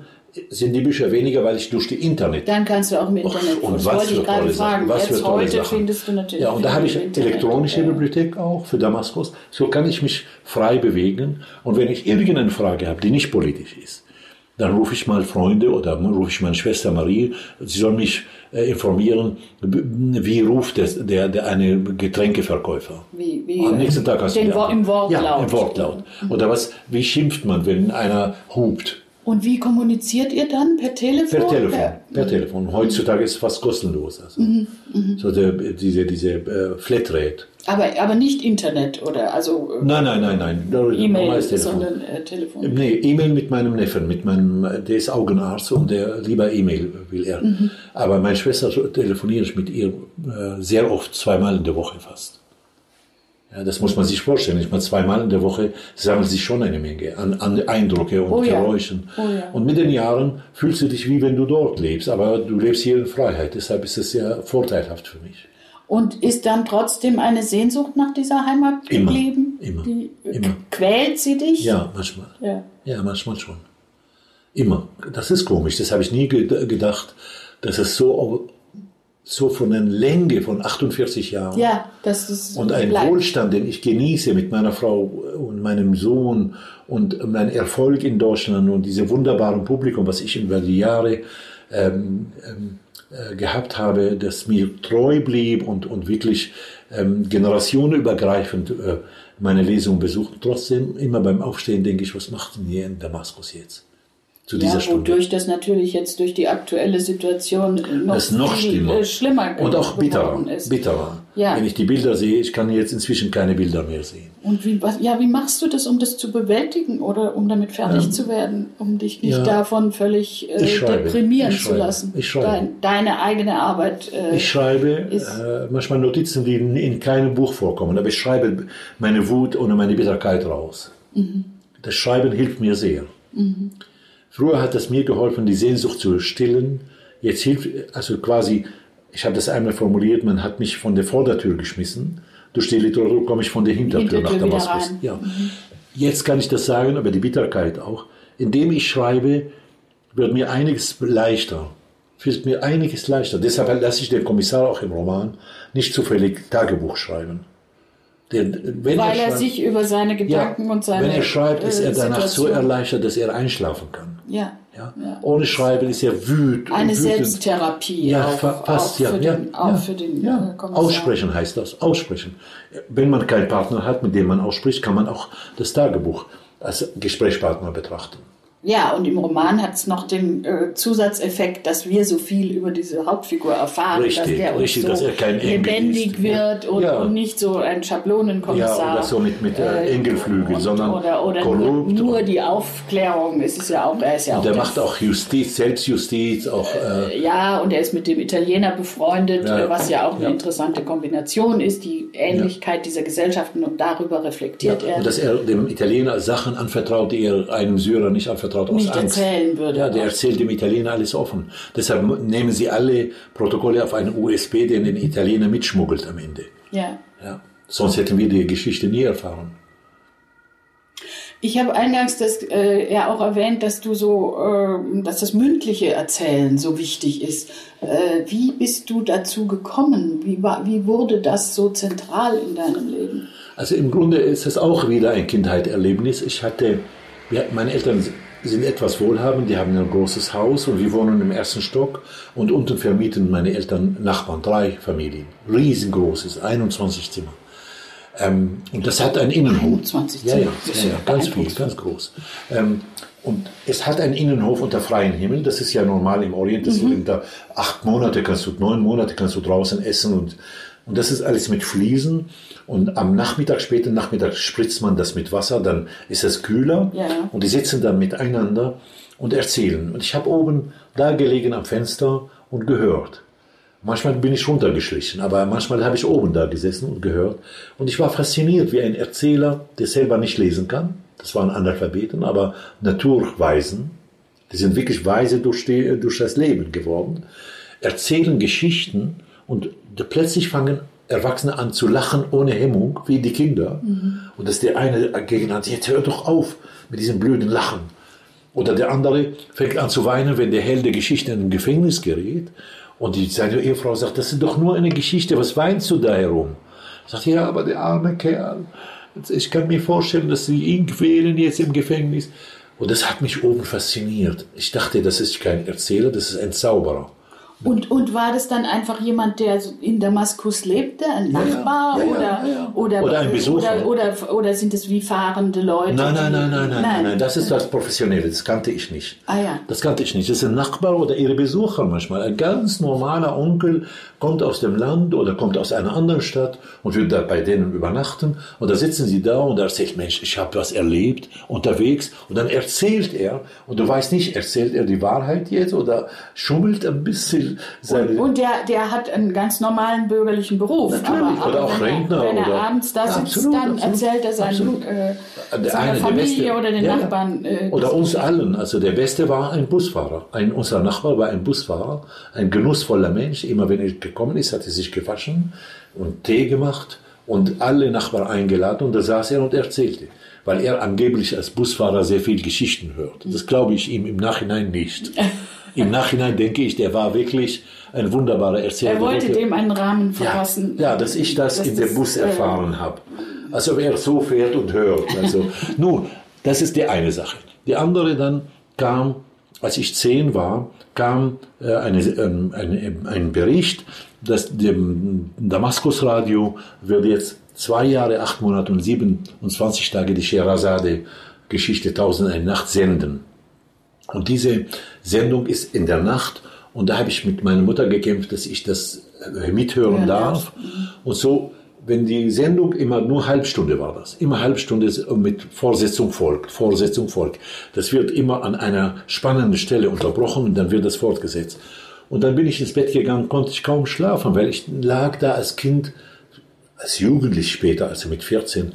sind die Bücher weniger, weil ich durch die Internet Dann kannst du auch im Internet. und das was für tolle. Sachen. Was für Jetzt tolle heute Sachen. findest du natürlich. Ja, und da habe ich Internet. elektronische Ja. Bibliothek auch für Damaskus. So kann ich mich frei bewegen. Und wenn ich irgendeine Frage habe, die nicht politisch ist, dann rufe ich mal Freunde oder rufe ich meine Schwester Marie. Sie soll mich äh, informieren, wie ruft der, der, der eine Getränkeverkäufer. Wie, wie, Am nächsten Tag hast den du Wo im Wortlaut. Ja, im Wortlaut. Oder was, wie schimpft man, wenn einer hupt? Und wie kommuniziert ihr dann? Per Telefon? Per Telefon. Per Telefon. Heutzutage ist es fast kostenlos. Also. Mhm, So der, diese, diese äh, Flatrate. Aber, aber nicht Internet oder also äh, Nein, nein, nein, nein. E-Mail, sondern äh, Telefon. Nee, E-Mail mit meinem Neffen, mit meinem, der ist Augenarzt und der lieber E-Mail will er. Mhm. Aber meine Schwester telefoniere ich mit ihr äh, sehr oft, zweimal in der Woche fast. Ja, das muss man sich vorstellen. Ich meine, zweimal in der Woche sammelt sich schon eine Menge an, an Eindrücke und Oh ja. Geräuschen. Oh ja. Und mit den Jahren fühlst du dich wie wenn du dort lebst, aber du lebst hier in Freiheit. Deshalb ist es sehr vorteilhaft für mich. Und ist dann trotzdem eine Sehnsucht nach dieser Heimat Immer, geblieben? immer, Die, immer. Quält sie dich? Ja, manchmal. Ja. Ja, manchmal schon. Immer. Das ist komisch. Das habe ich nie ge- gedacht, dass es so, so von der Länge von 48 Jahren Ja, das ist und ein bleibt. Wohlstand, den ich genieße mit meiner Frau und meinem Sohn und mein Erfolg in Deutschland und diese wunderbaren Publikum, was ich über die Jahre ähm, ähm, äh, gehabt habe, das mir treu blieb und, und wirklich ähm, generationenübergreifend äh, meine Lesung besucht. Trotzdem immer beim Aufstehen denke ich, was macht denn hier in Damaskus jetzt? Zu dieser Ja, Stunde. wodurch das natürlich jetzt durch die aktuelle Situation noch, Das noch schlimmer. äh, schlimmer Und auch bitterer. ist. bitterer. Ja. Wenn ich die Bilder sehe, ich kann jetzt inzwischen keine Bilder mehr sehen. Und wie, was, ja, wie machst du das, um das zu bewältigen oder um damit fertig zu werden, um dich nicht Ja. davon völlig äh, schreibe. deprimieren zu lassen? Ich schreibe. Dein, deine eigene Arbeit. Äh, Ich schreibe äh, manchmal Notizen, die in, in keinem Buch vorkommen, aber ich schreibe meine Wut oder meine Bitterkeit raus. Mhm. Das Schreiben hilft mir sehr. Früher hat es mir geholfen, die Sehnsucht zu stillen. Jetzt hilft, also quasi, ich habe das einmal formuliert, man hat mich von der Vordertür geschmissen. Durch die Literatur komme ich von der Hintertür, Hintertür nach Damaskus. rein. Mhm. Ja. Jetzt kann ich das sagen, aber die Bitterkeit auch. Indem ich schreibe, wird mir einiges leichter. Fällt mir einiges leichter. Deshalb lasse ich den Kommissar auch im Roman nicht zufällig Tagebuch schreiben. Der, wenn weil er schreibt- sich über seine Gedanken ja, und seine Wenn er schreibt, ist äh, er danach so Situation- erleichtert, dass er einschlafen kann. Ja. Ja? Ja. Ohne Schreiben ist er wütend. Eine wütend. Selbsttherapie Ja, auch, fa- fast, auch ja. für ja, den, auch ja, für den ja. äh. Aussprechen heißt das, aussprechen. Wenn man keinen Partner hat, mit dem man ausspricht, kann man auch das Tagebuch als Gesprächspartner betrachten. Ja, und im Roman hat es noch den äh, Zusatzeffekt, dass wir so viel über diese Hauptfigur erfahren, Richtig, dass der uns richtig, so dass er kein lebendig ist. wird und, Ja. und nicht so ein Schablonenkommissar. Ja, oder so mit- mit, äh, Engelflügel, und, sondern oder, oder nur, korrupt nur die Aufklärung. Es ist ja auch, er ist ja auch Der macht auch Justiz, Selbstjustiz, auch äh, ja, und er ist mit dem Italiener befreundet, Ja. äh, was ja auch eine Ja. interessante Kombination ist, die Ähnlichkeit dieser Gesellschaften und darüber reflektiert er. und dass er dem Italiener Sachen anvertraut, die er einem Syrer nicht anvertraut aus Nicht erzählen würde. Ja, der erzählt dem Italiener alles offen. Deshalb nehmen sie alle Protokolle auf einen USB, den den Italiener mitschmuggelt am Ende. ja. Ja. Sonst hätten wir die Geschichte nie erfahren. Ich habe eingangs das äh, ja auch erwähnt, dass du so, äh, dass das mündliche Erzählen so wichtig ist. Äh, wie bist du dazu gekommen? Wie, war, wie wurde das so zentral in deinem Leben? Also im Grunde ist es auch wieder ein Kindheitserlebnis. Ich hatte, wir, meine Eltern sind etwas wohlhabend, die haben ein großes Haus und wir wohnen im ersten Stock und unten vermieten meine Eltern Nachbarn, drei Familien. Riesengroßes, 21 Zimmer. Ähm, und das hat einen Innenhof. 21 ja, Zimmer, ja, ja, ja ganz viel, ganz groß. Ähm, und es hat einen Innenhof unter freiem Himmel. Das ist ja normal im Orient. Das Mhm. unter acht Monate kannst du, neun Monate kannst du draußen essen und und das ist alles mit Fliesen. Und am Nachmittag, späten Nachmittag spritzt man das mit Wasser, dann ist es kühler. Ja. Und die sitzen dann miteinander und erzählen. Und ich habe oben da gelegen am Fenster und gehört. Manchmal bin ich runtergeschlichen, aber manchmal habe ich oben da gesessen und gehört. Und ich war fasziniert, wie ein Erzähler, der selber nicht lesen kann. Das waren Analphabeten, aber Naturweisen. Die sind wirklich weise durch, die, durch das Leben geworden. Erzählen Geschichten und plötzlich fangen Erwachsene an zu lachen ohne Hemmung, wie die Kinder. Und dass der eine gegen hat, jetzt hör doch auf mit diesem blöden Lachen. Oder der andere fängt an zu weinen, wenn der Held der Geschichte in ein Gefängnis gerät. Und die, seine Ehefrau sagt, das ist doch nur eine Geschichte, was weinst du da herum? Sagt, ja, aber der arme Kerl, ich kann mir vorstellen, dass sie ihn quälen jetzt im Gefängnis. Und das hat mich oben fasziniert. Ich dachte, das ist kein Erzähler, das ist ein Zauberer. Und, und war das dann einfach jemand, der in Damaskus lebte, ein Nachbar oder. Oder, Oder ein Besucher. Oder, oder, oder sind es wie fahrende Leute? Nein, nein, nein, nein, nein, nein, nein, das ist das Professionelle, das kannte ich nicht. Ah ja. Das kannte ich nicht. Das ist ein Nachbar oder ihre Besucher manchmal. Ein ganz normaler Onkel kommt aus dem Land oder kommt aus einer anderen Stadt und will da bei denen übernachten. Und da sitzen sie da und er sagt, Mensch, ich habe was erlebt unterwegs. Und dann erzählt er und du weißt nicht, erzählt er die Wahrheit jetzt oder schummelt ein bisschen seine... Und der, der hat einen ganz normalen bürgerlichen Beruf. Natürlich, oder auch Rentner Er, wenn er oder- abends da sitzt, absolut, dann absolut, erzählt er seinen, äh, seiner Familie Beste. oder den Ja. Nachbarn. Äh, Oder uns allen. Also der Beste war ein Busfahrer. Ein, unser Nachbar war ein Busfahrer, ein genussvoller Mensch. Immer wenn er gekommen ist, hat er sich gewaschen und Tee gemacht und alle Nachbarn eingeladen und da saß er und erzählte. Weil er angeblich als Busfahrer sehr viel Geschichten hört. Das glaube ich ihm im Nachhinein nicht. *laughs* Im Nachhinein denke ich, der war wirklich ein wunderbarer Erzähler. er wollte dem einen Rahmen ja, verpassen. ja, dass ich das dass in dem Bus äh, erfahren habe. Also wer so fährt und hört. Also, *laughs* nun, das ist die eine Sache. Die andere dann kam, als ich zehn war, kam äh, eine, ähm, eine, ein Bericht, dass dem Damaskusradio wird jetzt zwei Jahre, acht Monate und 27 Tage die Sherazade-Geschichte Tausend eine Nacht senden. Und diese Sendung ist in der Nacht und da habe ich mit meiner Mutter gekämpft, dass ich das äh, mithören Ja, darf. Und so, wenn die Sendung immer nur Halbstunde war das, immer Halbstunde mit Vorsetzung folgt, Vorsetzung folgt. Das wird immer an einer spannenden Stelle unterbrochen und dann wird das fortgesetzt. Und dann bin ich ins Bett gegangen, konnte ich kaum schlafen, weil ich lag da als Kind, als Jugendlich später, also mit 14,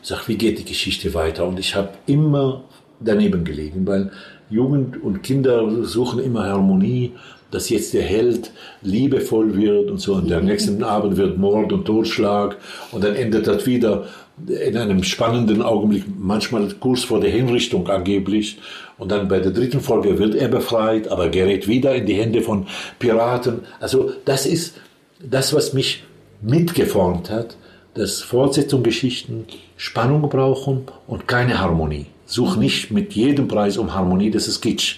sag, wie geht die Geschichte weiter? Und ich habe immer daneben gelegen, weil Jugend und Kinder suchen immer Harmonie, dass jetzt der Held liebevoll wird und so. Und am nächsten Abend wird Mord und Totschlag und dann endet das wieder in einem spannenden Augenblick, manchmal kurz vor der Hinrichtung angeblich. Und dann bei der dritten Folge wird er befreit, aber gerät wieder in die Hände von Piraten. Also das ist das, was mich mitgeformt hat, dass Fortsetzungsgeschichten Spannung brauchen und keine Harmonie. Such nicht mit jedem Preis um Harmonie, das ist Kitsch,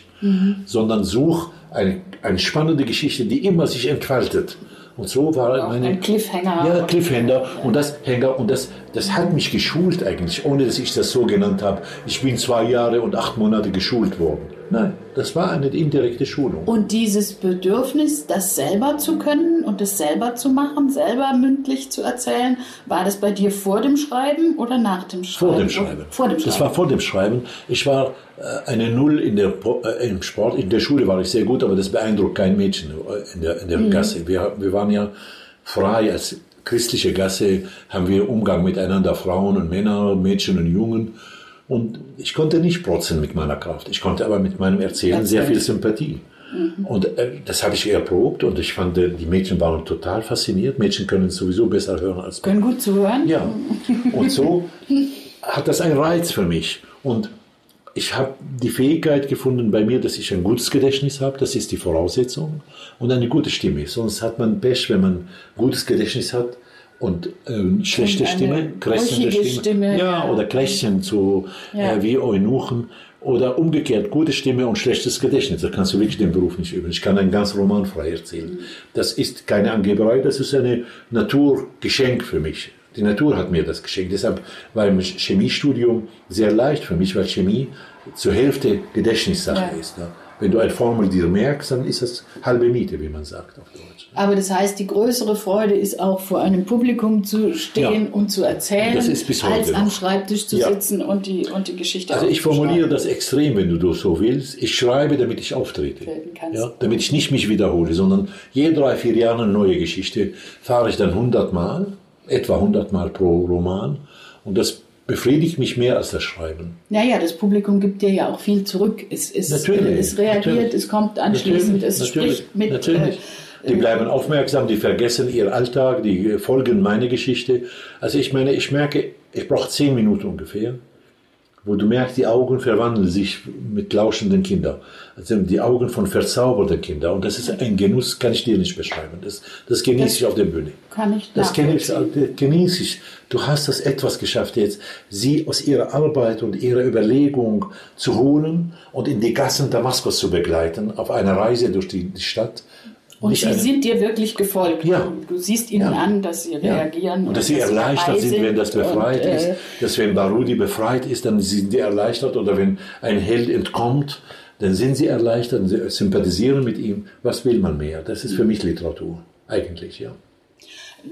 sondern such eine, eine spannende Geschichte, die immer sich entfaltet. Und so war meine ein Cliffhanger. Ja, Cliffhanger und das Hänger und das das hat mich geschult eigentlich, ohne dass ich das so genannt habe. Ich bin zwei Jahre und acht Monate geschult worden. Nein, das war eine indirekte Schulung. Und dieses Bedürfnis, das selber zu können und das selber zu machen, selber mündlich zu erzählen, war das bei dir vor dem Schreiben oder nach dem Schreiben? Vor dem Schreiben. Vor dem Schreiben. Das war vor dem Schreiben. Ich war äh, eine Null in der, äh, im Sport. In der Schule war ich sehr gut, aber das beeindruckt kein Mädchen äh, in der, in der Gasse. Wir, wir waren ja frei als christliche Gasse, haben wir Umgang miteinander, Frauen und Männer, Mädchen und Jungen. Und ich konnte nicht protzen mit meiner Kraft. Ich konnte aber mit meinem Erzählen sehr viel Sympathie. Und äh, das habe ich erprobt und ich fand, äh, die Mädchen waren total fasziniert. Mädchen können sowieso besser hören als Können gut zuhören. ja, und so hat das einen Reiz für mich. Und ich habe die Fähigkeit gefunden bei mir, dass ich ein gutes Gedächtnis habe. Das ist die Voraussetzung. Und eine gute Stimme. Sonst hat man Pech, wenn man gutes Gedächtnis hat und ähm, schlechte Und eine Stimme, krächzende Stimme. Stimme, ja, ja. oder Klächchen zu, Ja. äh, wie Eunuchen. Oder umgekehrt, gute Stimme und schlechtes Gedächtnis. Da kannst du wirklich den Beruf nicht üben. Ich kann einen ganz Roman frei erzählen. Das ist keine Angeberei, das ist ein Naturgeschenk für mich. Die Natur hat mir das geschenkt. Deshalb war im Chemiestudium sehr leicht für mich, weil Chemie zur Hälfte Gedächtnissache Ja. ist. Ne? Wenn du eine Formel dir merkst, dann ist das halbe Miete, wie man sagt auf Deutsch. Aber das heißt, die größere Freude ist auch vor einem Publikum zu stehen Ja. und zu erzählen, als am. Schreibtisch zu Ja. sitzen und die, und die Geschichte Also ich formuliere das extrem, wenn du das so willst. Ich schreibe, damit ich auftrete. Ja, damit ich nicht mich wiederhole, sondern jede drei, vier Jahre eine neue Geschichte fahre ich dann 100 Mal, etwa 100 Mal pro Roman. Und das befriedigt mich mehr als das Schreiben. Naja, das Publikum gibt dir ja auch viel zurück. Es, es, Natürlich, es reagiert, natürlich. es kommt anschließend, es natürlich, spricht mit. Natürlich. äh, Die bleiben aufmerksam, die vergessen ihr Alltag, die folgen meine Geschichte. Also ich meine, ich merke, ich brauche zehn Minuten ungefähr. Wo du merkst, die Augen verwandeln sich mit lauschenden Kindern. Also die Augen von verzauberten Kindern. Und das ist ein Genuss, kann ich dir nicht beschreiben. Das, das genieße Das ich auf der Bühne. Kann ich Das genieße, nachvollziehen. genieße ich. Du hast das etwas geschafft jetzt, sie aus ihrer Arbeit und ihrer Überlegung zu holen und in die Gassen Damaskus zu begleiten, auf einer Reise durch die, die Stadt. Und Nicht sie eine- sind dir wirklich gefolgt. Ja. Du, siehst ihnen Ja. an, dass sie reagieren. Und dass sie dabei erleichtert sind, wenn das befreit und, ist. äh, Dass wenn Barudi befreit ist, dann sind die erleichtert. Oder wenn ein Held entkommt, dann sind sie erleichtert und sie sympathisieren mit ihm. Was will man mehr? Das ist für mich Literatur. Eigentlich, ja.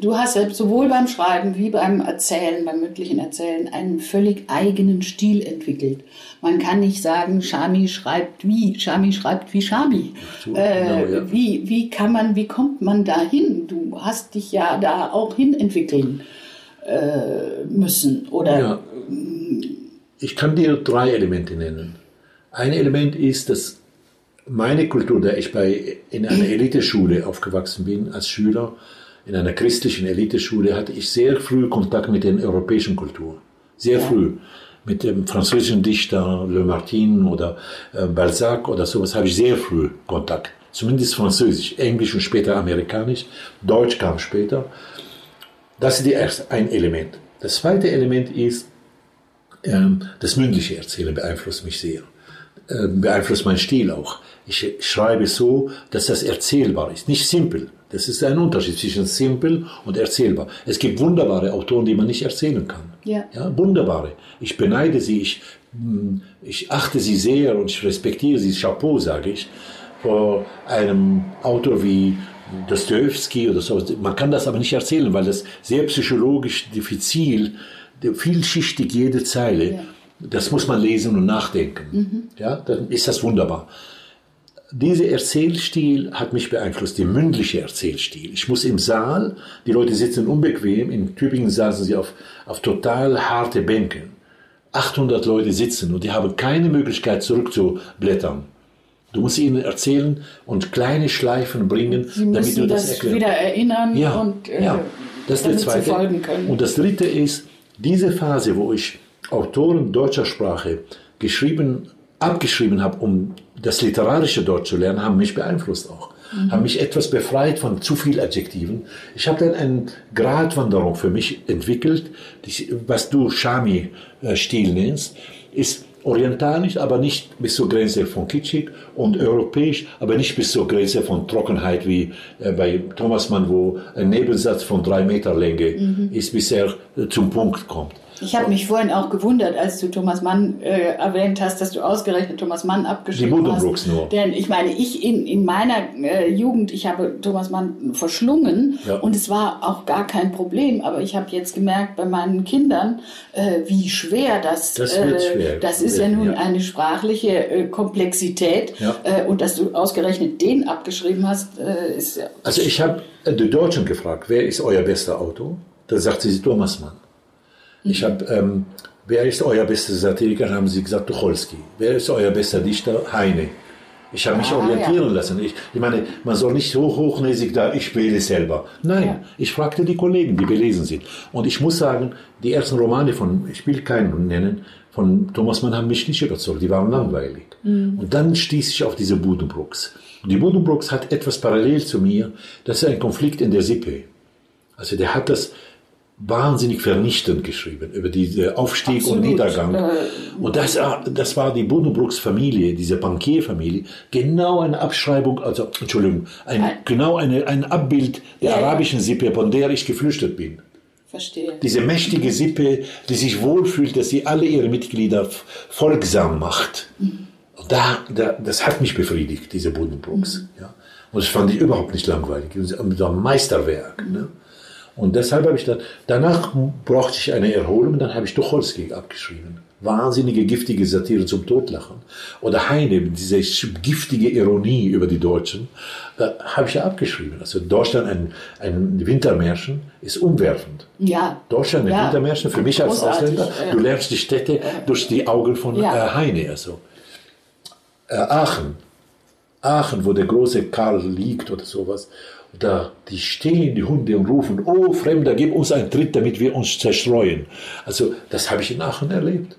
Du hast ja sowohl beim Schreiben wie beim Erzählen, beim mündlichen Erzählen, einen völlig eigenen Stil entwickelt. Man kann nicht sagen, Shami schreibt wie, Shami schreibt wie Shami. So, äh, genau, ja. wie, wie kann man, wie kommt man da hin? Du hast dich ja da auch hin entwickeln äh, müssen. Oder Ja. Ich kann dir drei Elemente nennen. Ein Element ist, dass meine Kultur, da ich bei, in einer *clears throat* Eliteschule aufgewachsen bin, als Schüler, in einer christlichen Eliteschule, hatte ich sehr früh Kontakt mit der europäischen Kultur. Sehr früh. Mit dem französischen Dichter Le Martin oder äh, Balzac oder sowas habe ich sehr früh Kontakt. Zumindest Französisch, Englisch und später Amerikanisch. Deutsch kam später. Das ist die erste, ein Element. Das zweite Element ist, ähm, das mündliche Erzählen beeinflusst mich sehr. Ähm, beeinflusst meinen Stil auch. Ich schreibe so, dass das erzählbar ist, nicht simpel. Das ist ein Unterschied zwischen simpel und erzählbar. Es gibt wunderbare Autoren, die man nicht erzählen kann. Ja. Ja, wunderbare. Ich beneide sie, ich, mm, ich achte sie sehr und ich respektiere sie. Chapeau, sage ich, vor einem Autor wie Dostoevsky oder so. Man kann das aber nicht erzählen, weil das sehr psychologisch diffizil, vielschichtig jede Zeile. Das muss man lesen und nachdenken. Ja, dann ist das wunderbar. Dieser Erzählstil hat mich beeinflusst, der mündliche Erzählstil. Ich muss im Saal, die Leute sitzen unbequem, in Tübingen saßen sie auf, auf total harte Bänken. 800 Leute sitzen und die haben keine Möglichkeit zurückzublättern. Du musst ihnen erzählen und kleine Schleifen bringen, damit du das, das, erklärst. wieder erinnern Ja, und äh, ja. Das ist der zweite. folgen können. Und das dritte ist, diese Phase, wo ich Autoren deutscher Sprache geschrieben, abgeschrieben habe, um das literarische Deutsch zu lernen, haben mich beeinflusst auch. Mhm. Haben mich etwas befreit von zu viel Adjektiven. Ich habe dann eine Gratwanderung für mich entwickelt, was du Shami-Stil nennst, ist orientalisch, aber nicht bis zur Grenze von kitschig und europäisch, aber nicht bis zur Grenze von Trockenheit wie äh, bei Thomas Mann, wo ein Nebensatz von drei Meter Länge Mhm. ist, bis er zum Punkt kommt. Ich habe mich vorhin auch gewundert, als du Thomas Mann äh, erwähnt hast, dass du ausgerechnet Thomas Mann abgeschrieben hast. nur. Denn ich meine, ich in, in meiner äh, Jugend, ich habe Thomas Mann verschlungen Ja. und es war auch gar kein Problem. Aber ich habe jetzt gemerkt bei meinen Kindern, äh, wie schwer das, Das äh, schwer. das ist ja nun Ja. eine sprachliche äh, Komplexität. Ja. Äh, und dass du ausgerechnet den abgeschrieben hast, ist ja Also ich habe die Deutschen gefragt, wer ist euer bester Autor? Da sagte sie Thomas Mann. Ich habe, ähm, wer ist euer bester Satiriker? Haben sie gesagt Tucholsky. Wer ist euer bester Dichter? Heine. Ich habe mich Ah, orientieren ja. lassen. Ich, ich meine, man soll nicht so hochnäsig da, ich wähle selber. Nein, Ja. ich fragte die Kollegen, die belesen sind. Und ich muss sagen, die ersten Romane von, ich will keinen nennen, von Thomas Mann haben mich nicht überzeugt. Die waren langweilig. Und dann stieß ich auf diese Budenbrooks. Und die Budenbrooks hat etwas parallel zu mir. Das ist ein Konflikt in der Sippe. Also der hat das wahnsinnig vernichtend geschrieben über diesen Aufstieg und Absolut. Niedergang. Äh, Und das, das war die Buddenbrooks Familie, diese Bankierfamilie, genau eine Abschreibung, also Entschuldigung, ein, Ein- genau eine, ein Abbild der Ja, ja. arabischen Sippe, von der ich geflüchtet bin. verstehe. Diese mächtige Sippe, die sich wohlfühlt, dass sie alle ihre Mitglieder folgsam macht. Und da, da, das hat mich befriedigt, diese Buddenbrooks. Ja. Und das fand ich überhaupt nicht langweilig. Das ist ein Meisterwerk. Ne? Und deshalb habe ich dann, danach brauchte ich eine Erholung, dann habe ich Tucholsky abgeschrieben. Wahnsinnige, giftige Satire zum Totlachen. Oder Heine, diese giftige Ironie über die Deutschen, da habe ich ja abgeschrieben. Also Deutschland, ein, ein Wintermärchen, ist umwerfend. Ja. Deutschland, ein Ja. Wintermärchen, für mich als Großartig, Ausländer, du lernst die Städte durch die Augen von Ja. äh, Heine. Also. Äh, Aachen, Aachen, wo der große Karl liegt oder sowas. Da, die stehen, die Hunde, und rufen, oh Fremder, gib uns einen Tritt, damit wir uns zerstreuen. Also, das habe ich in Aachen erlebt.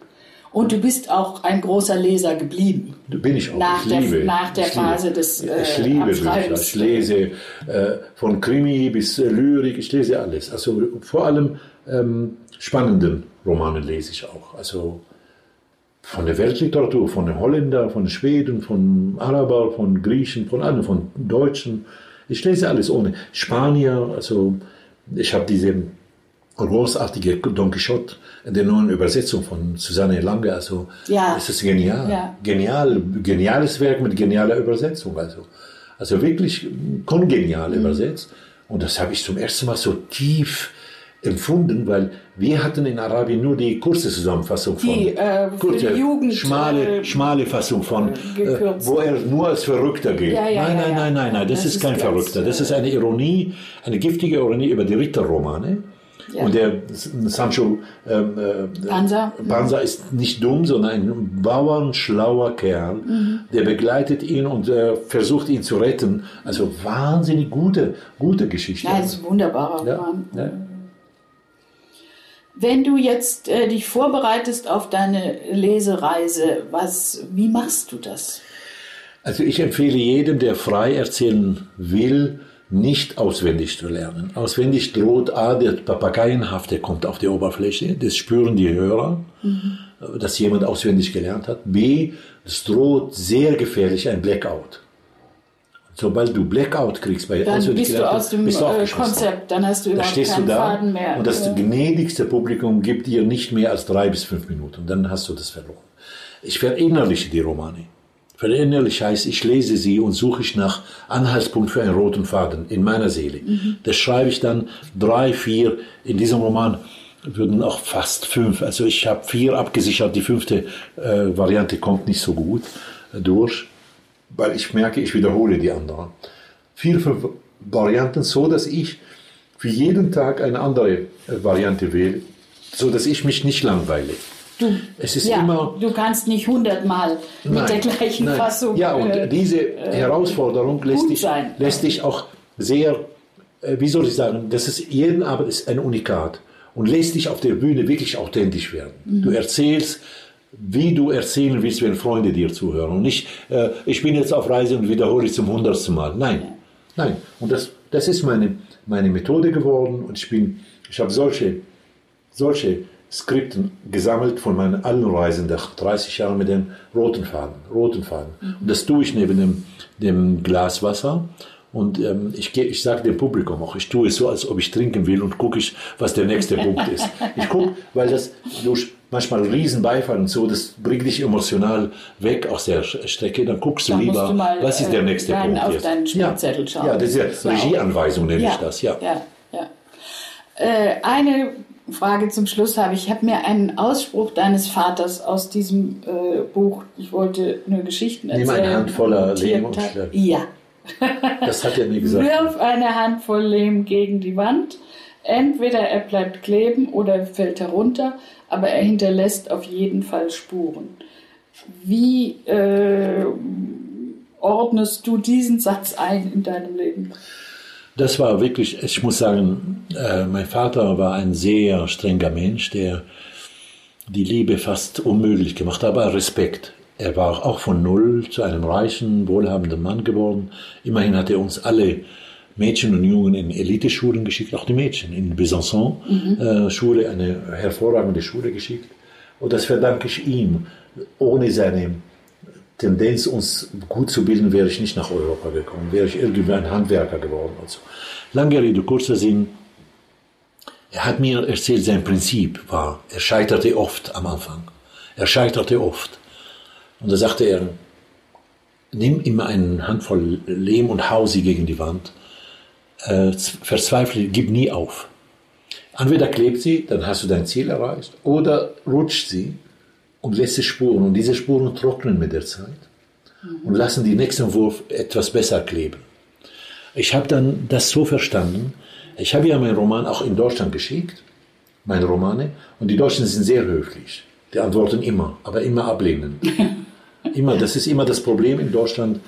Und du bist auch ein großer Leser geblieben. Bin ich auch. Nach ich der, liebe, nach der Phase liebe, des äh, Ich liebe Bücher. Abschreibens. Ich lese äh, von Krimi bis äh, Lyrik, ich lese alles. Also vor allem ähm, spannenden Romane lese ich auch. Also von der Weltliteratur, von den Holländer, von den Schweden, von Araber, von Griechen, von allen, von Deutschen. Ich lese alles ohne. Spanier, also ich habe diese großartige Don Quixote in der neuen Übersetzung von Susanne Lange. Also Ja. es ist genial. Ja. Genial, geniales Werk mit genialer Übersetzung. Also, also wirklich kongenial Mhm. übersetzt. Und das habe ich zum ersten Mal so tief empfunden, weil wir hatten in Arabien nur die kurze Zusammenfassung von Die, äh, die Jugend, schmale, äh, schmale Fassung von, äh, äh, wo er nur als Verrückter gilt. Ja, ja, nein, ja, nein, nein, nein, nein, das, Das ist ist kein Verrückter. Das ist eine Ironie, eine giftige Ironie über die Ritterromane. Ja. Und der Sancho ähm, äh, Panza. Panza ist nicht dumm, sondern ein bauernschlauer Kerl, Mhm. der begleitet ihn und äh, versucht ihn zu retten. Also wahnsinnig gute, gute Geschichte. Ja, das ist wunderbarer Roman. Wenn du jetzt äh, dich vorbereitest auf deine Lesereise, was, wie machst du das? Also ich empfehle jedem, der frei erzählen will, nicht auswendig zu lernen. Auswendig droht A, der Papageienhaft, der kommt auf die Oberfläche, das spüren die Hörer, dass jemand auswendig gelernt hat. B, es droht sehr gefährlich ein Blackout. Sobald du Blackout kriegst bei Dann bist du aus dem bist du äh. Konzept, dann hast du Da überhaupt du keinen da Faden mehr. und das gnädigste Publikum gibt dir nicht mehr als drei bis fünf Minuten. Dann hast du das verloren. Ich verinnerliche die Romane. Verinnerliche heißt, ich lese sie und suche ich nach Anhaltspunkt für einen roten Faden in meiner Seele. Mhm. Das schreibe ich dann drei, vier. In diesem Roman würden auch fast fünf. Also ich habe vier abgesichert. Die fünfte äh, Variante kommt nicht so gut durch, weil ich merke, ich wiederhole die anderen. Vier, fünf Varianten, so dass ich für jeden Tag eine andere äh, Variante wähle, so dass ich mich nicht langweile. Du, Es ist ja, immer du kannst nicht hundertmal mit der gleichen nein. Fassung. Ja, und äh, diese Herausforderung lässt dich, lässt dich auch sehr, äh, wie soll ich sagen, das ist jeden Abend ist ein Unikat und lässt dich auf der Bühne wirklich authentisch werden. Mhm. Du erzählst, wie du erzählen willst, wenn Freunde dir zuhören. Und nicht, äh, ich bin jetzt auf Reise und wiederhole ich zum hundertsten Mal. Nein, nein. Und das, das ist meine, meine Methode geworden. Und ich bin, ich habe solche, solche Skripten gesammelt von meinen allen Reisen nach 30 Jahren mit dem roten Faden, roten Faden. Und das tue ich neben dem, dem Glas Wasser. Und ähm, ich, geh- ich sage dem Publikum auch, ich tue es so, als ob ich trinken will und gucke ich, was der nächste Punkt ist. Ich gucke, weil das durch manchmal Riesenbeifall und so, das bringt dich emotional weg aus der Strecke. Dann guckst du Da musst lieber, du mal, was ist der äh, nächste deinen- Punkt auf jetzt. deinen ja, Spickzettel schauen. ja, das ist ja Das ja Regieanweisung, nenne ja, ich das, ja. ja, ja. Äh, eine Frage zum Schluss habe ich. Ich habe mir einen Ausspruch deines Vaters aus diesem äh, Buch, ich wollte nur Geschichten Nimm erzählen. eine Hand voller notiert Lehm und schlag. Ja. Das hat er mir gesagt. Wirf eine Handvoll Lehm gegen die Wand. Entweder er bleibt kleben oder er fällt herunter, aber er hinterlässt auf jeden Fall Spuren. Wie äh, ordnest du diesen Satz ein in deinem Leben? Das war wirklich, ich muss sagen, äh, mein Vater war ein sehr strenger Mensch, der die Liebe fast unmöglich gemacht hat, aber Respekt. Er war auch von Null zu einem reichen, wohlhabenden Mann geworden. Immerhin hat er uns alle Mädchen und Jungen in Eliteschulen geschickt, auch die Mädchen in Besançon äh, Schule, eine hervorragende Schule geschickt. Und das verdanke ich ihm. Ohne seine Tendenz, uns gut zu bilden, wäre ich nicht nach Europa gekommen, wäre ich irgendwie ein Handwerker geworden. Also, lange Rede, kurzer Sinn. Er hat mir erzählt, sein Prinzip war, er scheiterte oft am Anfang. Er scheiterte oft. Und da sagte er, nimm immer eine Handvoll Lehm und hau sie gegen die Wand. Äh, verzweifle, gib nie auf. Entweder klebt sie, dann hast du dein Ziel erreicht, oder rutscht sie und lässt es Spuren. Und diese Spuren trocknen mit der Zeit und lassen die nächsten Wurf etwas besser kleben. Ich habe dann das so verstanden. Ich habe ja meinen Roman auch in Deutschland geschickt, meine Romane, und die Deutschen sind sehr höflich. Die antworten immer, aber immer ablehnen. *laughs* immer, das ist immer das Problem in Deutschland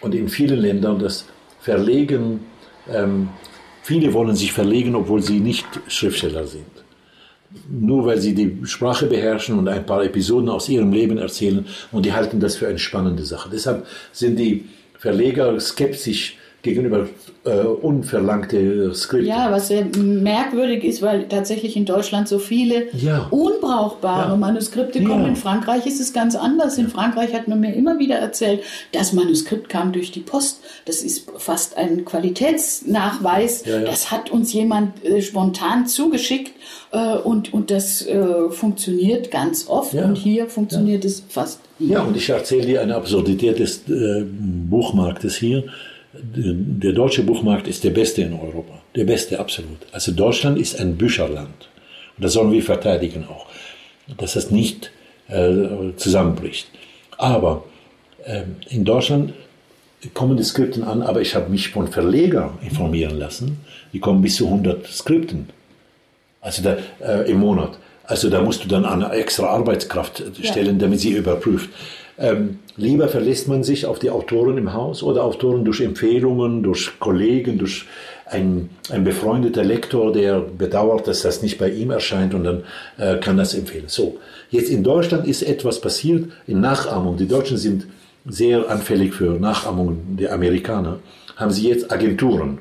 und in vielen Ländern, das Verlegen, ähm, viele wollen sich verlegen, obwohl sie nicht Schriftsteller sind. nur weil sie die Sprache beherrschen und ein paar Episoden aus ihrem Leben erzählen und die halten das für eine spannende Sache. Deshalb sind die Verleger skeptisch gegenüber äh, unverlangte Skripte. Ja, was sehr merkwürdig ist, weil tatsächlich in Deutschland so viele Ja. unbrauchbare Ja. Manuskripte Ja. kommen. In Frankreich ist es ganz anders. In Frankreich hat man mir immer wieder erzählt, das Manuskript kam durch die Post. Das ist fast ein Qualitätsnachweis. Das hat uns jemand äh, spontan zugeschickt äh, und, und das äh, funktioniert ganz oft. Und hier funktioniert es fast nie. Ja, und ich erzähle dir eine Absurdität des äh, Buchmarktes hier. Der deutsche Buchmarkt ist der beste in Europa. Der beste, absolut. Also Deutschland ist ein Bücherland. Und das sollen wir verteidigen auch. Dass das nicht äh, zusammenbricht. Aber ähm, in Deutschland kommen die Skripten an, aber ich habe mich von Verlegern informieren lassen. Die kommen bis zu 100 Skripten. Also da, äh, im Monat. Also da musst du dann eine extra Arbeitskraft stellen, damit sie überprüft. Ähm, lieber verlässt man sich auf die Autoren im Haus oder Autoren durch Empfehlungen, durch Kollegen, durch ein, ein befreundeter Lektor, der bedauert, dass das nicht bei ihm erscheint und dann äh, kann das empfehlen. So, jetzt in Deutschland ist etwas passiert in Nachahmung. Die Deutschen sind sehr anfällig für Nachahmung der Amerikaner. Haben sie jetzt Agenturen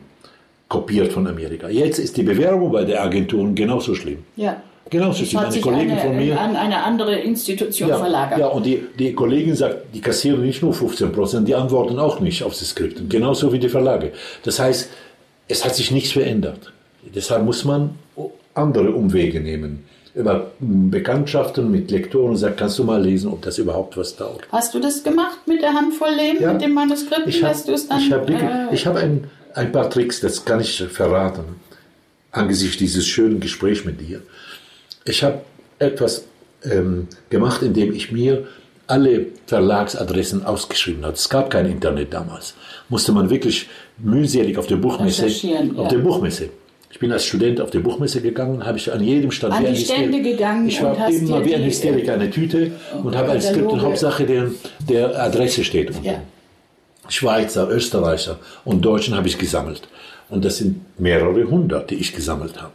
kopiert von Amerika. Jetzt ist die Bewerbung bei der Agenturen genauso schlimm. Ja. Genauso Das schlimm. hat Eine sich Kollegin eine, von mir. an eine andere Institution Ja, verlagert. ja, und die, die Kollegin sagt, die kassieren nicht nur 15 Prozent, die antworten auch nicht auf die Skripte. Genauso wie die Verlage. Das heißt, es hat sich nichts verändert. Deshalb muss man andere Umwege nehmen. Über Bekanntschaften mit Lektoren sagt, kannst du mal lesen, ob das überhaupt was taugt. Hast du das gemacht mit der Handvoll Leben, Ja. mit dem Manuskript, Ich habe hab, äh, hab ein, ein paar Tricks, das kann ich verraten, angesichts dieses schönen Gesprächs mit dir. Ich habe etwas ähm, gemacht, indem ich mir alle Verlagsadressen ausgeschrieben habe. Es gab kein Internet damals. Musste man wirklich mühselig auf der Buchmesse. Auf ja. der Buchmesse. Ich bin als Student auf der Buchmesse gegangen, habe ich an jedem Stand An wie die ein Hyster- Stände gegangen Ich war immer wie ein die, Hysteriker eine Tüte und habe ein Skript und Hauptsache der, der Adresse steht unten. Ja. Schweizer, Österreicher und Deutschen habe ich gesammelt. Und das sind mehrere hundert, die ich gesammelt habe.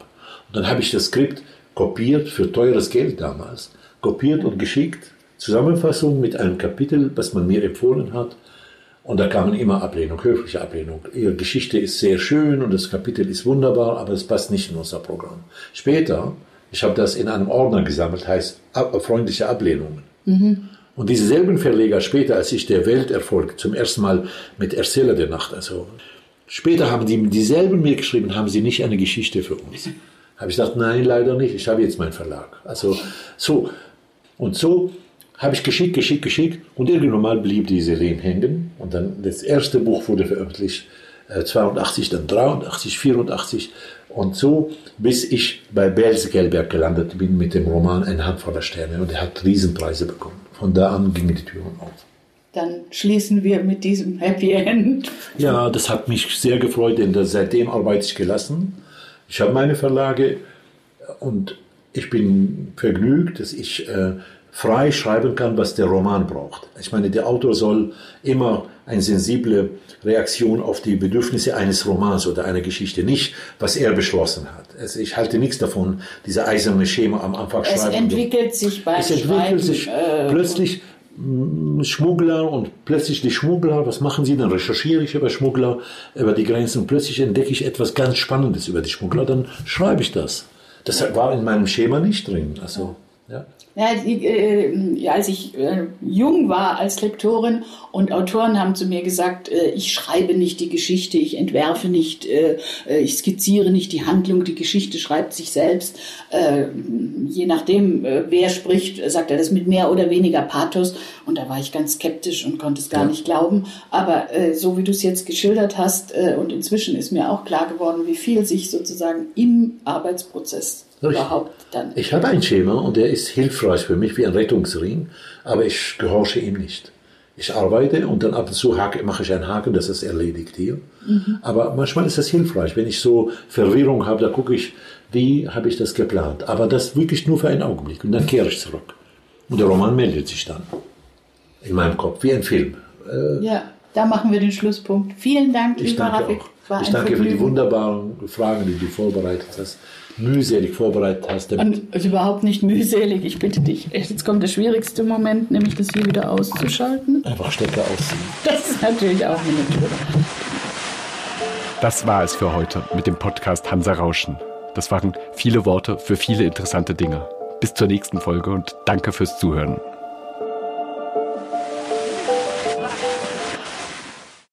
Und dann habe ich das Skript kopiert für teures Geld damals, kopiert und geschickt, Zusammenfassung mit einem Kapitel, was man mir empfohlen hat. Und da kamen immer Ablehnung, höfliche Ablehnung. Ihre Geschichte ist sehr schön und das Kapitel ist wunderbar, aber es passt nicht in unser Programm. Später, ich habe das in einem Ordner gesammelt, heißt freundliche Ablehnungen. Und diese selben Verleger später, als ich der Welterfolg zum ersten Mal mit Erzähler der Nacht, also später haben die dieselben mir geschrieben, haben sie nicht eine Geschichte für uns. Habe ich gesagt, nein, leider nicht, ich habe jetzt meinen Verlag. Also so. Und so habe ich geschickt, geschickt, geschickt und irgendwann mal blieb diese Lehm hängen und dann das erste Buch wurde veröffentlicht, äh, 82, dann 83, 84 und so, bis ich bei Belz-Gelberg gelandet bin mit dem Roman Ein Hand voller Sterne und er hat Riesenpreise bekommen. Von da an gingen die Türen auf. Dann schließen wir mit diesem Happy End. Ja, das hat mich sehr gefreut, denn seitdem arbeite ich gelassen. Ich habe meine Verlage und ich bin vergnügt, dass ich äh, frei schreiben kann, was der Roman braucht. Ich meine, der Autor soll immer eine sensible Reaktion auf die Bedürfnisse eines Romans oder einer Geschichte, nicht was er beschlossen hat. Also ich halte nichts davon, diese eiserne Schema am Anfang Es schreiben. entwickelt sich beim Es entwickelt sich äh, plötzlich Schmuggler und plötzlich die Schmuggler, was machen sie? Dann recherchiere ich über Schmuggler, über die Grenzen und plötzlich entdecke ich etwas ganz Spannendes über die Schmuggler, dann schreibe ich das. Das war in meinem Schema nicht drin. Also, ja. Ja, die, äh, als ich äh, jung war als Lektorin und Autoren haben zu mir gesagt, äh, ich schreibe nicht die Geschichte, ich entwerfe nicht, äh, äh, ich skizziere nicht die Handlung, die Geschichte schreibt sich selbst. Äh, je nachdem, wer spricht, sagt er das mit mehr oder weniger Pathos. Und da war ich ganz skeptisch und konnte es gar Ja. nicht glauben. Aber so wie du es jetzt geschildert hast, und inzwischen ist mir auch klar geworden, wie viel sich sozusagen im Arbeitsprozess. Überhaupt dann Ich habe ein Schema und der ist hilfreich für mich wie ein Rettungsring, aber ich gehorche ihm nicht. Ich arbeite und dann ab und zu hake, mache ich einen Haken, das ist erledigt hier. Aber manchmal ist das hilfreich. Wenn ich so Verwirrung habe, da gucke ich, wie habe ich das geplant. Aber das wirklich nur für einen Augenblick und dann kehre ich zurück. Und der Roman meldet sich dann in meinem Kopf, wie ein Film. Äh, Ja, da machen wir den Schlusspunkt. Vielen Dank, Ich lieber danke Rafik. ich danke für die Vergnügen. wunderbaren Fragen, die du vorbereitet hast, mühselig vorbereitet hast. Damit Und überhaupt nicht mühselig, ich bitte dich. Jetzt kommt der schwierigste Moment, nämlich das hier wieder auszuschalten. einfach Stecker ausziehen. Das ist natürlich auch eine Methode. Das war es für heute mit dem Podcast Hansa Rauschen. Das waren viele Worte für viele interessante Dinge. Bis zur nächsten Folge und danke fürs Zuhören.